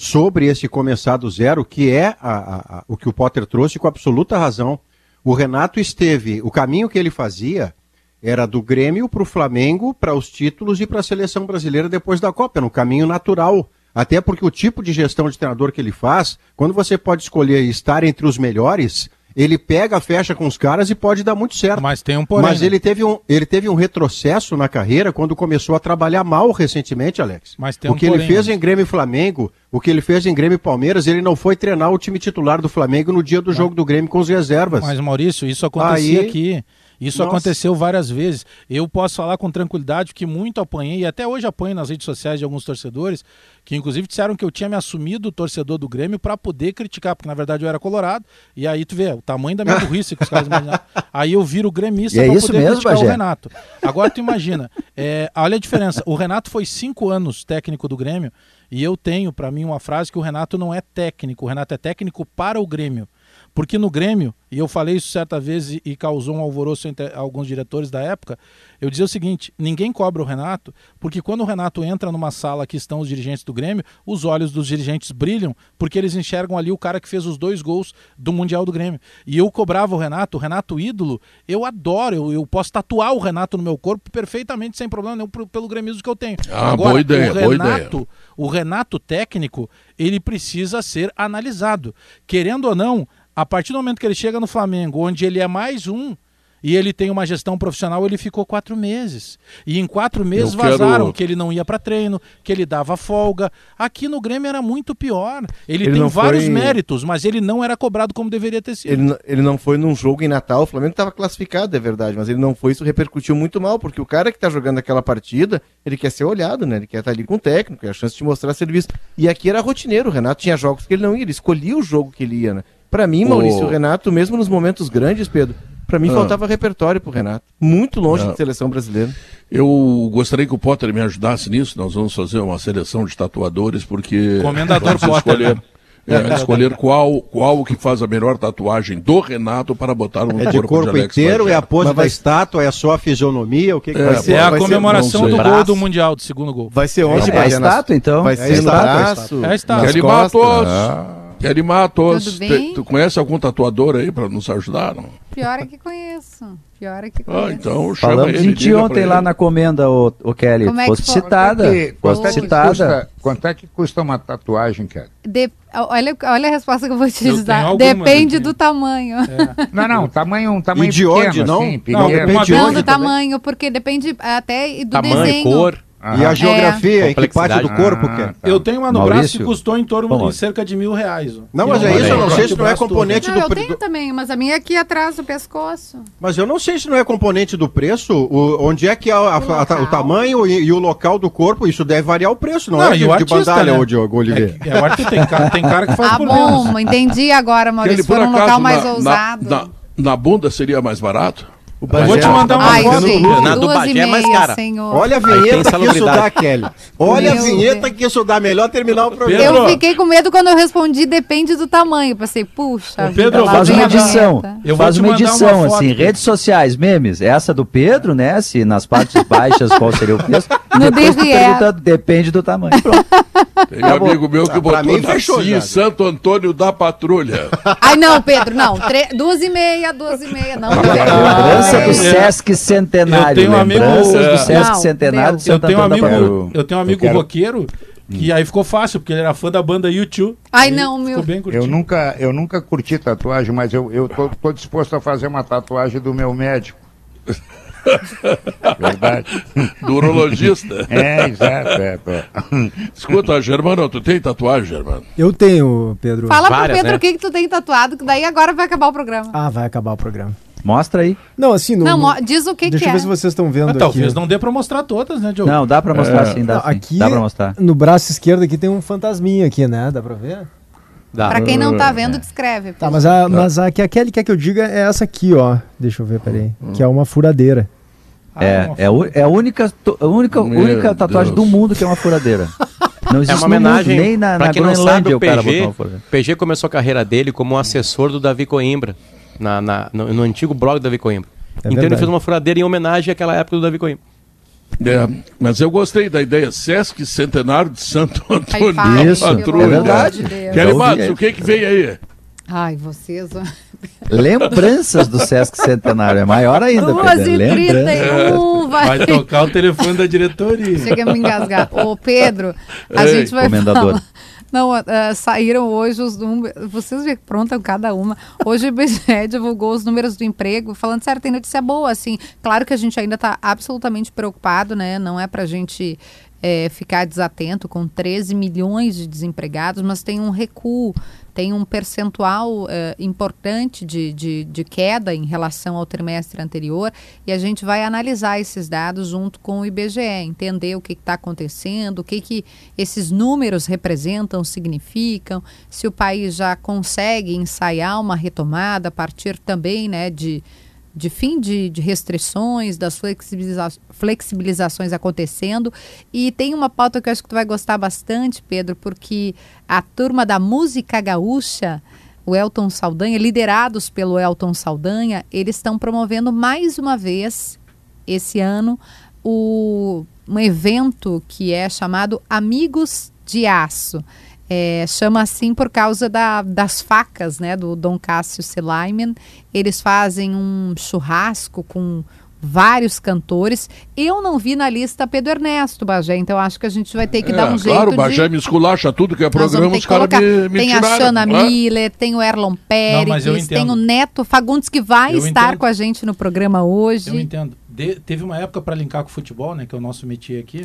sobre esse começar do zero, que é a- a- o que o Potter trouxe com absoluta razão. O Renato esteve, o caminho que ele fazia era do Grêmio para o Flamengo, para os títulos e para a seleção brasileira depois da Copa. Era um caminho natural. Até porque o tipo de gestão de treinador que ele faz, quando você pode escolher estar entre os melhores, ele pega, fecha com os caras e pode dar muito certo. Mas tem um porém. Mas né? ele teve, um, ele teve um retrocesso na carreira quando começou a trabalhar mal recentemente, Alex. Mas tem o um que porém, ele fez né? em Grêmio e Flamengo, o que ele fez em Grêmio e Palmeiras, ele não foi treinar o time titular do Flamengo no dia do jogo do Grêmio com os reservas. Mas, Maurício, isso acontecia Aí- aqui. Isso Nossa. aconteceu várias vezes. Eu posso falar com tranquilidade que muito apanhei, e até hoje apanho nas redes sociais de alguns torcedores, que inclusive disseram que eu tinha me assumido torcedor do Grêmio para poder criticar, porque na verdade eu era colorado. E aí tu vê o tamanho da minha burrice que os caras imaginaram. Aí eu viro gremista é para isso poder mesmo, criticar o Bagé? Renato. Agora tu imagina, é, olha a diferença. O Renato foi cinco anos técnico do Grêmio, e eu tenho para mim uma frase que o Renato não é técnico, o Renato é técnico para o Grêmio. Porque no Grêmio, e eu falei isso certa vez e, e causou um alvoroço entre alguns diretores da época, eu dizia o seguinte: ninguém cobra o Renato, porque quando o Renato entra numa sala que estão os dirigentes do Grêmio, os olhos dos dirigentes brilham, porque eles enxergam ali o cara que fez os dois gols do Mundial do Grêmio. E eu cobrava o Renato, o Renato ídolo, eu adoro, eu, eu posso tatuar o Renato no meu corpo perfeitamente, sem problema nenhum, pelo gremismo que eu tenho. Ah, boa ideia, o boa ideia. Renato, o Renato técnico, ele precisa ser analisado. Querendo ou não, a partir do momento que ele chega no Flamengo, onde ele é mais um, e ele tem uma gestão profissional, ele ficou quatro meses. E em quatro meses Eu quero- vazaram que ele não ia para treino, que ele dava folga. Aqui no Grêmio era muito pior. Ele, Ele tem vários foi- méritos, mas ele não era cobrado como deveria ter sido. Ele, ele não foi num jogo em Natal, o Flamengo estava classificado, é verdade, mas ele não foi, isso repercutiu muito mal, porque o cara que está jogando aquela partida, ele quer ser olhado, né? Ele quer estar ali com o técnico, é a chance de mostrar serviço. E aqui era rotineiro, o Renato tinha jogos que ele não ia, ele escolhia o jogo que ele ia, né? Pra mim. Maurício, o Renato, mesmo nos momentos grandes, Pedro, pra mim Ah. faltava repertório pro Renato. Muito longe Ah. de seleção brasileira. Eu gostaria que o Potter me ajudasse nisso. Nós vamos fazer uma seleção de tatuadores, porque. Comendador vamos Potter, escolher. né? É, escolher qual, qual que faz a melhor tatuagem do Renato para botar no É de corpo, corpo de Alex inteiro, é a pose Mas da vai- estátua, é só a fisionomia, o que, que É, vai ser? É a Vai ser- comemoração não do gol do Mundial, do segundo gol. Vai ser onde, É, é? Nas- estátua, então? Vai É ser no estátua, é braço. É a estátua. nas Kelly costas. Matos. Tudo te- bem? tu conhece algum tatuador aí para nos ajudar? Não? Pior é que conheço. Pior é que Ah, conheço. então chama Falamos ele. em ti ontem lá na comenda, o, o Kelly. Como é que citada. Quanto é que- é custa- Quanto é que custa uma tatuagem, Kelly? De- Olha, olha a resposta que eu vou te Eu dar. Depende do tamanho. Não, não, tamanho, um tamanho E de pequeno, onde, não? assim, Não, depende Não, de do tamanho, porque depende até do Tamanho, desenho. cor. E a geografia, em que parte do corpo Ah, que é? tá. Eu tenho uma no braço Maurício? que custou em torno Vamos. de cerca de mil reais. ó. Não, mas é isso, eu não braço sei se não é braço componente Não, do eu pre- tenho também, mas a minha é aqui atrás do pescoço. Mas eu não sei se não é componente do preço, o- onde é que é a- a- O a- o tamanho e, e o local do corpo, isso deve variar o preço, não, Não, é e de, o de artista, bandalha, né? ô Diogo Oliveira. É, é, o Arthur tem cara, tem cara que faz Ah, por bom, menos. entendi agora, Maurício. Kelly, por Foi num acaso, local mais na, ousado. Na, na, na bunda seria mais barato? O Vou Bagé- te mandar uma Ai, foto. gente, Na do duas Bagé e é mais meia, cara. senhor. Olha a vinheta que isso salubridade. dá, Kelly. Olha a Meu vinheta Deus. que isso dá. Melhor terminar o programa. Pedro, Eu fiquei com medo quando eu respondi, depende do tamanho. Pensei, puxa, vida, Pedro, lá Faz uma a edição. Eu vou Faz uma uma edição, foto. assim, redes sociais, memes. Essa do Pedro, né? Se nas partes baixas qual seria o preço. No pergunta, depende do tamanho. Pronto. Tem um amigo meu que botou mim fechou já. Santo Antônio da Patrulha. Ai, não, Pedro, não. Tre- duas e meia, duas e meia, não. Lembrança do Sesc Centenário. Eu tenho um amigo- Lembranças É. do Sesc Não, Centenário Eu tenho um amigo, eu tenho um amigo quero- roqueiro que aí ficou fácil, porque ele era fã da banda U2. Ai, não, ficou meu. Eu nunca, eu nunca curti tatuagem, mas eu, eu tô, tô disposto a fazer uma tatuagem do meu médico. Verdade. Do urologista. É, exato. É. Escuta, Germano, tu tem tatuagem, Germano? Eu tenho, Pedro. Fala Várias, pro Pedro né? o que, que tu tem tatuado, que daí agora vai acabar o programa. Ah, vai acabar o programa. Mostra aí. Não, assim, no, Não, diz o que, deixa que eu ver é. se vocês estão vendo Ah, aqui. talvez não dê pra mostrar todas, né, Diogo? Não, dá pra mostrar sim, dá Não, sim. aqui, Dá pra mostrar. no braço esquerdo aqui tem um fantasminha aqui, né? Dá pra ver? Dá. Pra quem não tá vendo, descreve. Tá, mas a, mas a que a Kelly quer que eu diga é essa aqui, ó. Deixa eu ver, peraí. Que é uma furadeira. Ah, É, uma é, a u- é a única, a única, Meu única tatuagem Deus. do mundo que é uma furadeira. Não É existe uma no mundo, homenagem, nem na, pra na quem não sabe, o o cara botou PG, uma furadeira. PG começou a carreira dele como assessor do Davi Coimbra, na, na- no, no antigo blog do Davi Coimbra. É então ele verdade. fez uma furadeira em homenagem àquela época do Davi Coimbra. É, mas eu gostei da ideia. Sesc Centenário de Santo Ai, Antônio da Isso, Patrulha. é verdade. Kelly Matos, o que que vem aí? Ai, vocês. Lembranças do Sesc Centenário. É maior ainda, Duas Pedro. Lembranças. vai. Vai tocar o telefone da diretoria. Chega a me engasgar. Ô, Pedro, a Ei, gente vai comendador. falar. Não, ah, saíram hoje os números. Vocês prontam cada uma. Hoje o IBGE divulgou os números do emprego. Falando sério, tem notícia boa, assim. Claro que a gente ainda está absolutamente preocupado, né? Não é para a gente eh, ficar desatento com 13 milhões de desempregados, mas tem um recuo, tem um percentual eh, importante de, de, de queda em relação ao trimestre anterior e a gente vai analisar esses dados junto com o IBGE, entender o que está acontecendo, o que, que esses números representam, significam, se o país já consegue ensaiar uma retomada a partir também né, de, de fim de, de restrições, das flexibiliza flexibilizações acontecendo. E tem uma pauta que eu acho que tu vai gostar bastante, Pedro, porque a turma da música gaúcha, o Elton Saldanha, liderados pelo Elton Saldanha, eles estão promovendo mais uma vez esse ano o, um evento que é chamado Amigos de Aço. É, chama assim por causa da- das facas né, do Dom Cássio Selaiman. Eles fazem um churrasco com vários cantores. Eu não vi na lista Pedro Ernesto Bagé, então acho que a gente vai ter que dar um É, jeito claro, o de... Bagé me esculacha tudo que é programa, os caras me, me tem tiraram. a Shana né? Miller, tem o Erlon eu Pérez, tem o Neto Fagundes que vai Eu estar entendo. com a gente no programa Eu hoje. entendo. De- teve uma época para linkar com o futebol, né, que é o nosso métier aqui.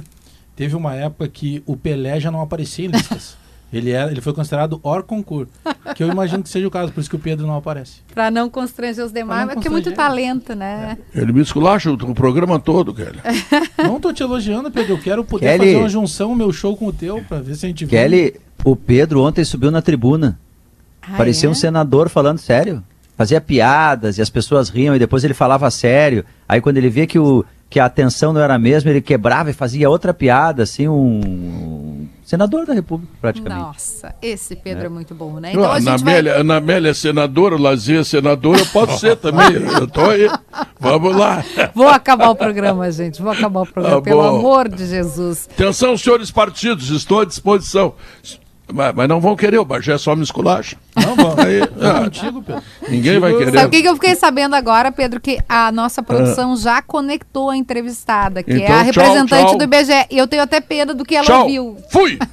Teve uma época que o Pelé já não aparecia em listas. ele era, ele foi considerado hors concurso, que eu imagino que seja o caso, por isso que o Pedro não aparece. Para não constranger os demais, não porque é muito talento, né? Ele me esculacha o, o programa todo, cara. Não tô te elogiando, Pedro, eu quero poder Kelly. fazer uma junção, meu show com o teu, para ver se a gente vê. Kelly, o Pedro ontem subiu na tribuna. Ah, Parecia é? um senador falando sério. Fazia piadas e as pessoas riam e depois ele falava sério. Aí quando ele via que, o, que a atenção não era a mesma, ele quebrava e fazia outra piada, assim, um. senador da República, praticamente. Nossa, esse Pedro é, muito bom, né? Então a Ana, vai... Amélia, Ana Amélia é senadora, o Lazier é senador, eu posso ser também. Eu tô aí. Vamos lá. Vou acabar o programa, gente. Vou acabar o programa, Tá pelo bom. amor de Jesus. Atenção, senhores partidos, estou à disposição. Mas, mas não vão querer, o Bagé só me esculacha. Não, vamos. Aí, ah, Contigo, Pedro. ninguém vai querer. Sabe o que, eu fiquei sabendo agora, Pedro? Que a nossa produção já conectou a entrevistada, que é Então, a tchau, representante tchau. do IBGE. E eu tenho até pena do que ela Tchau. ouviu. Fui!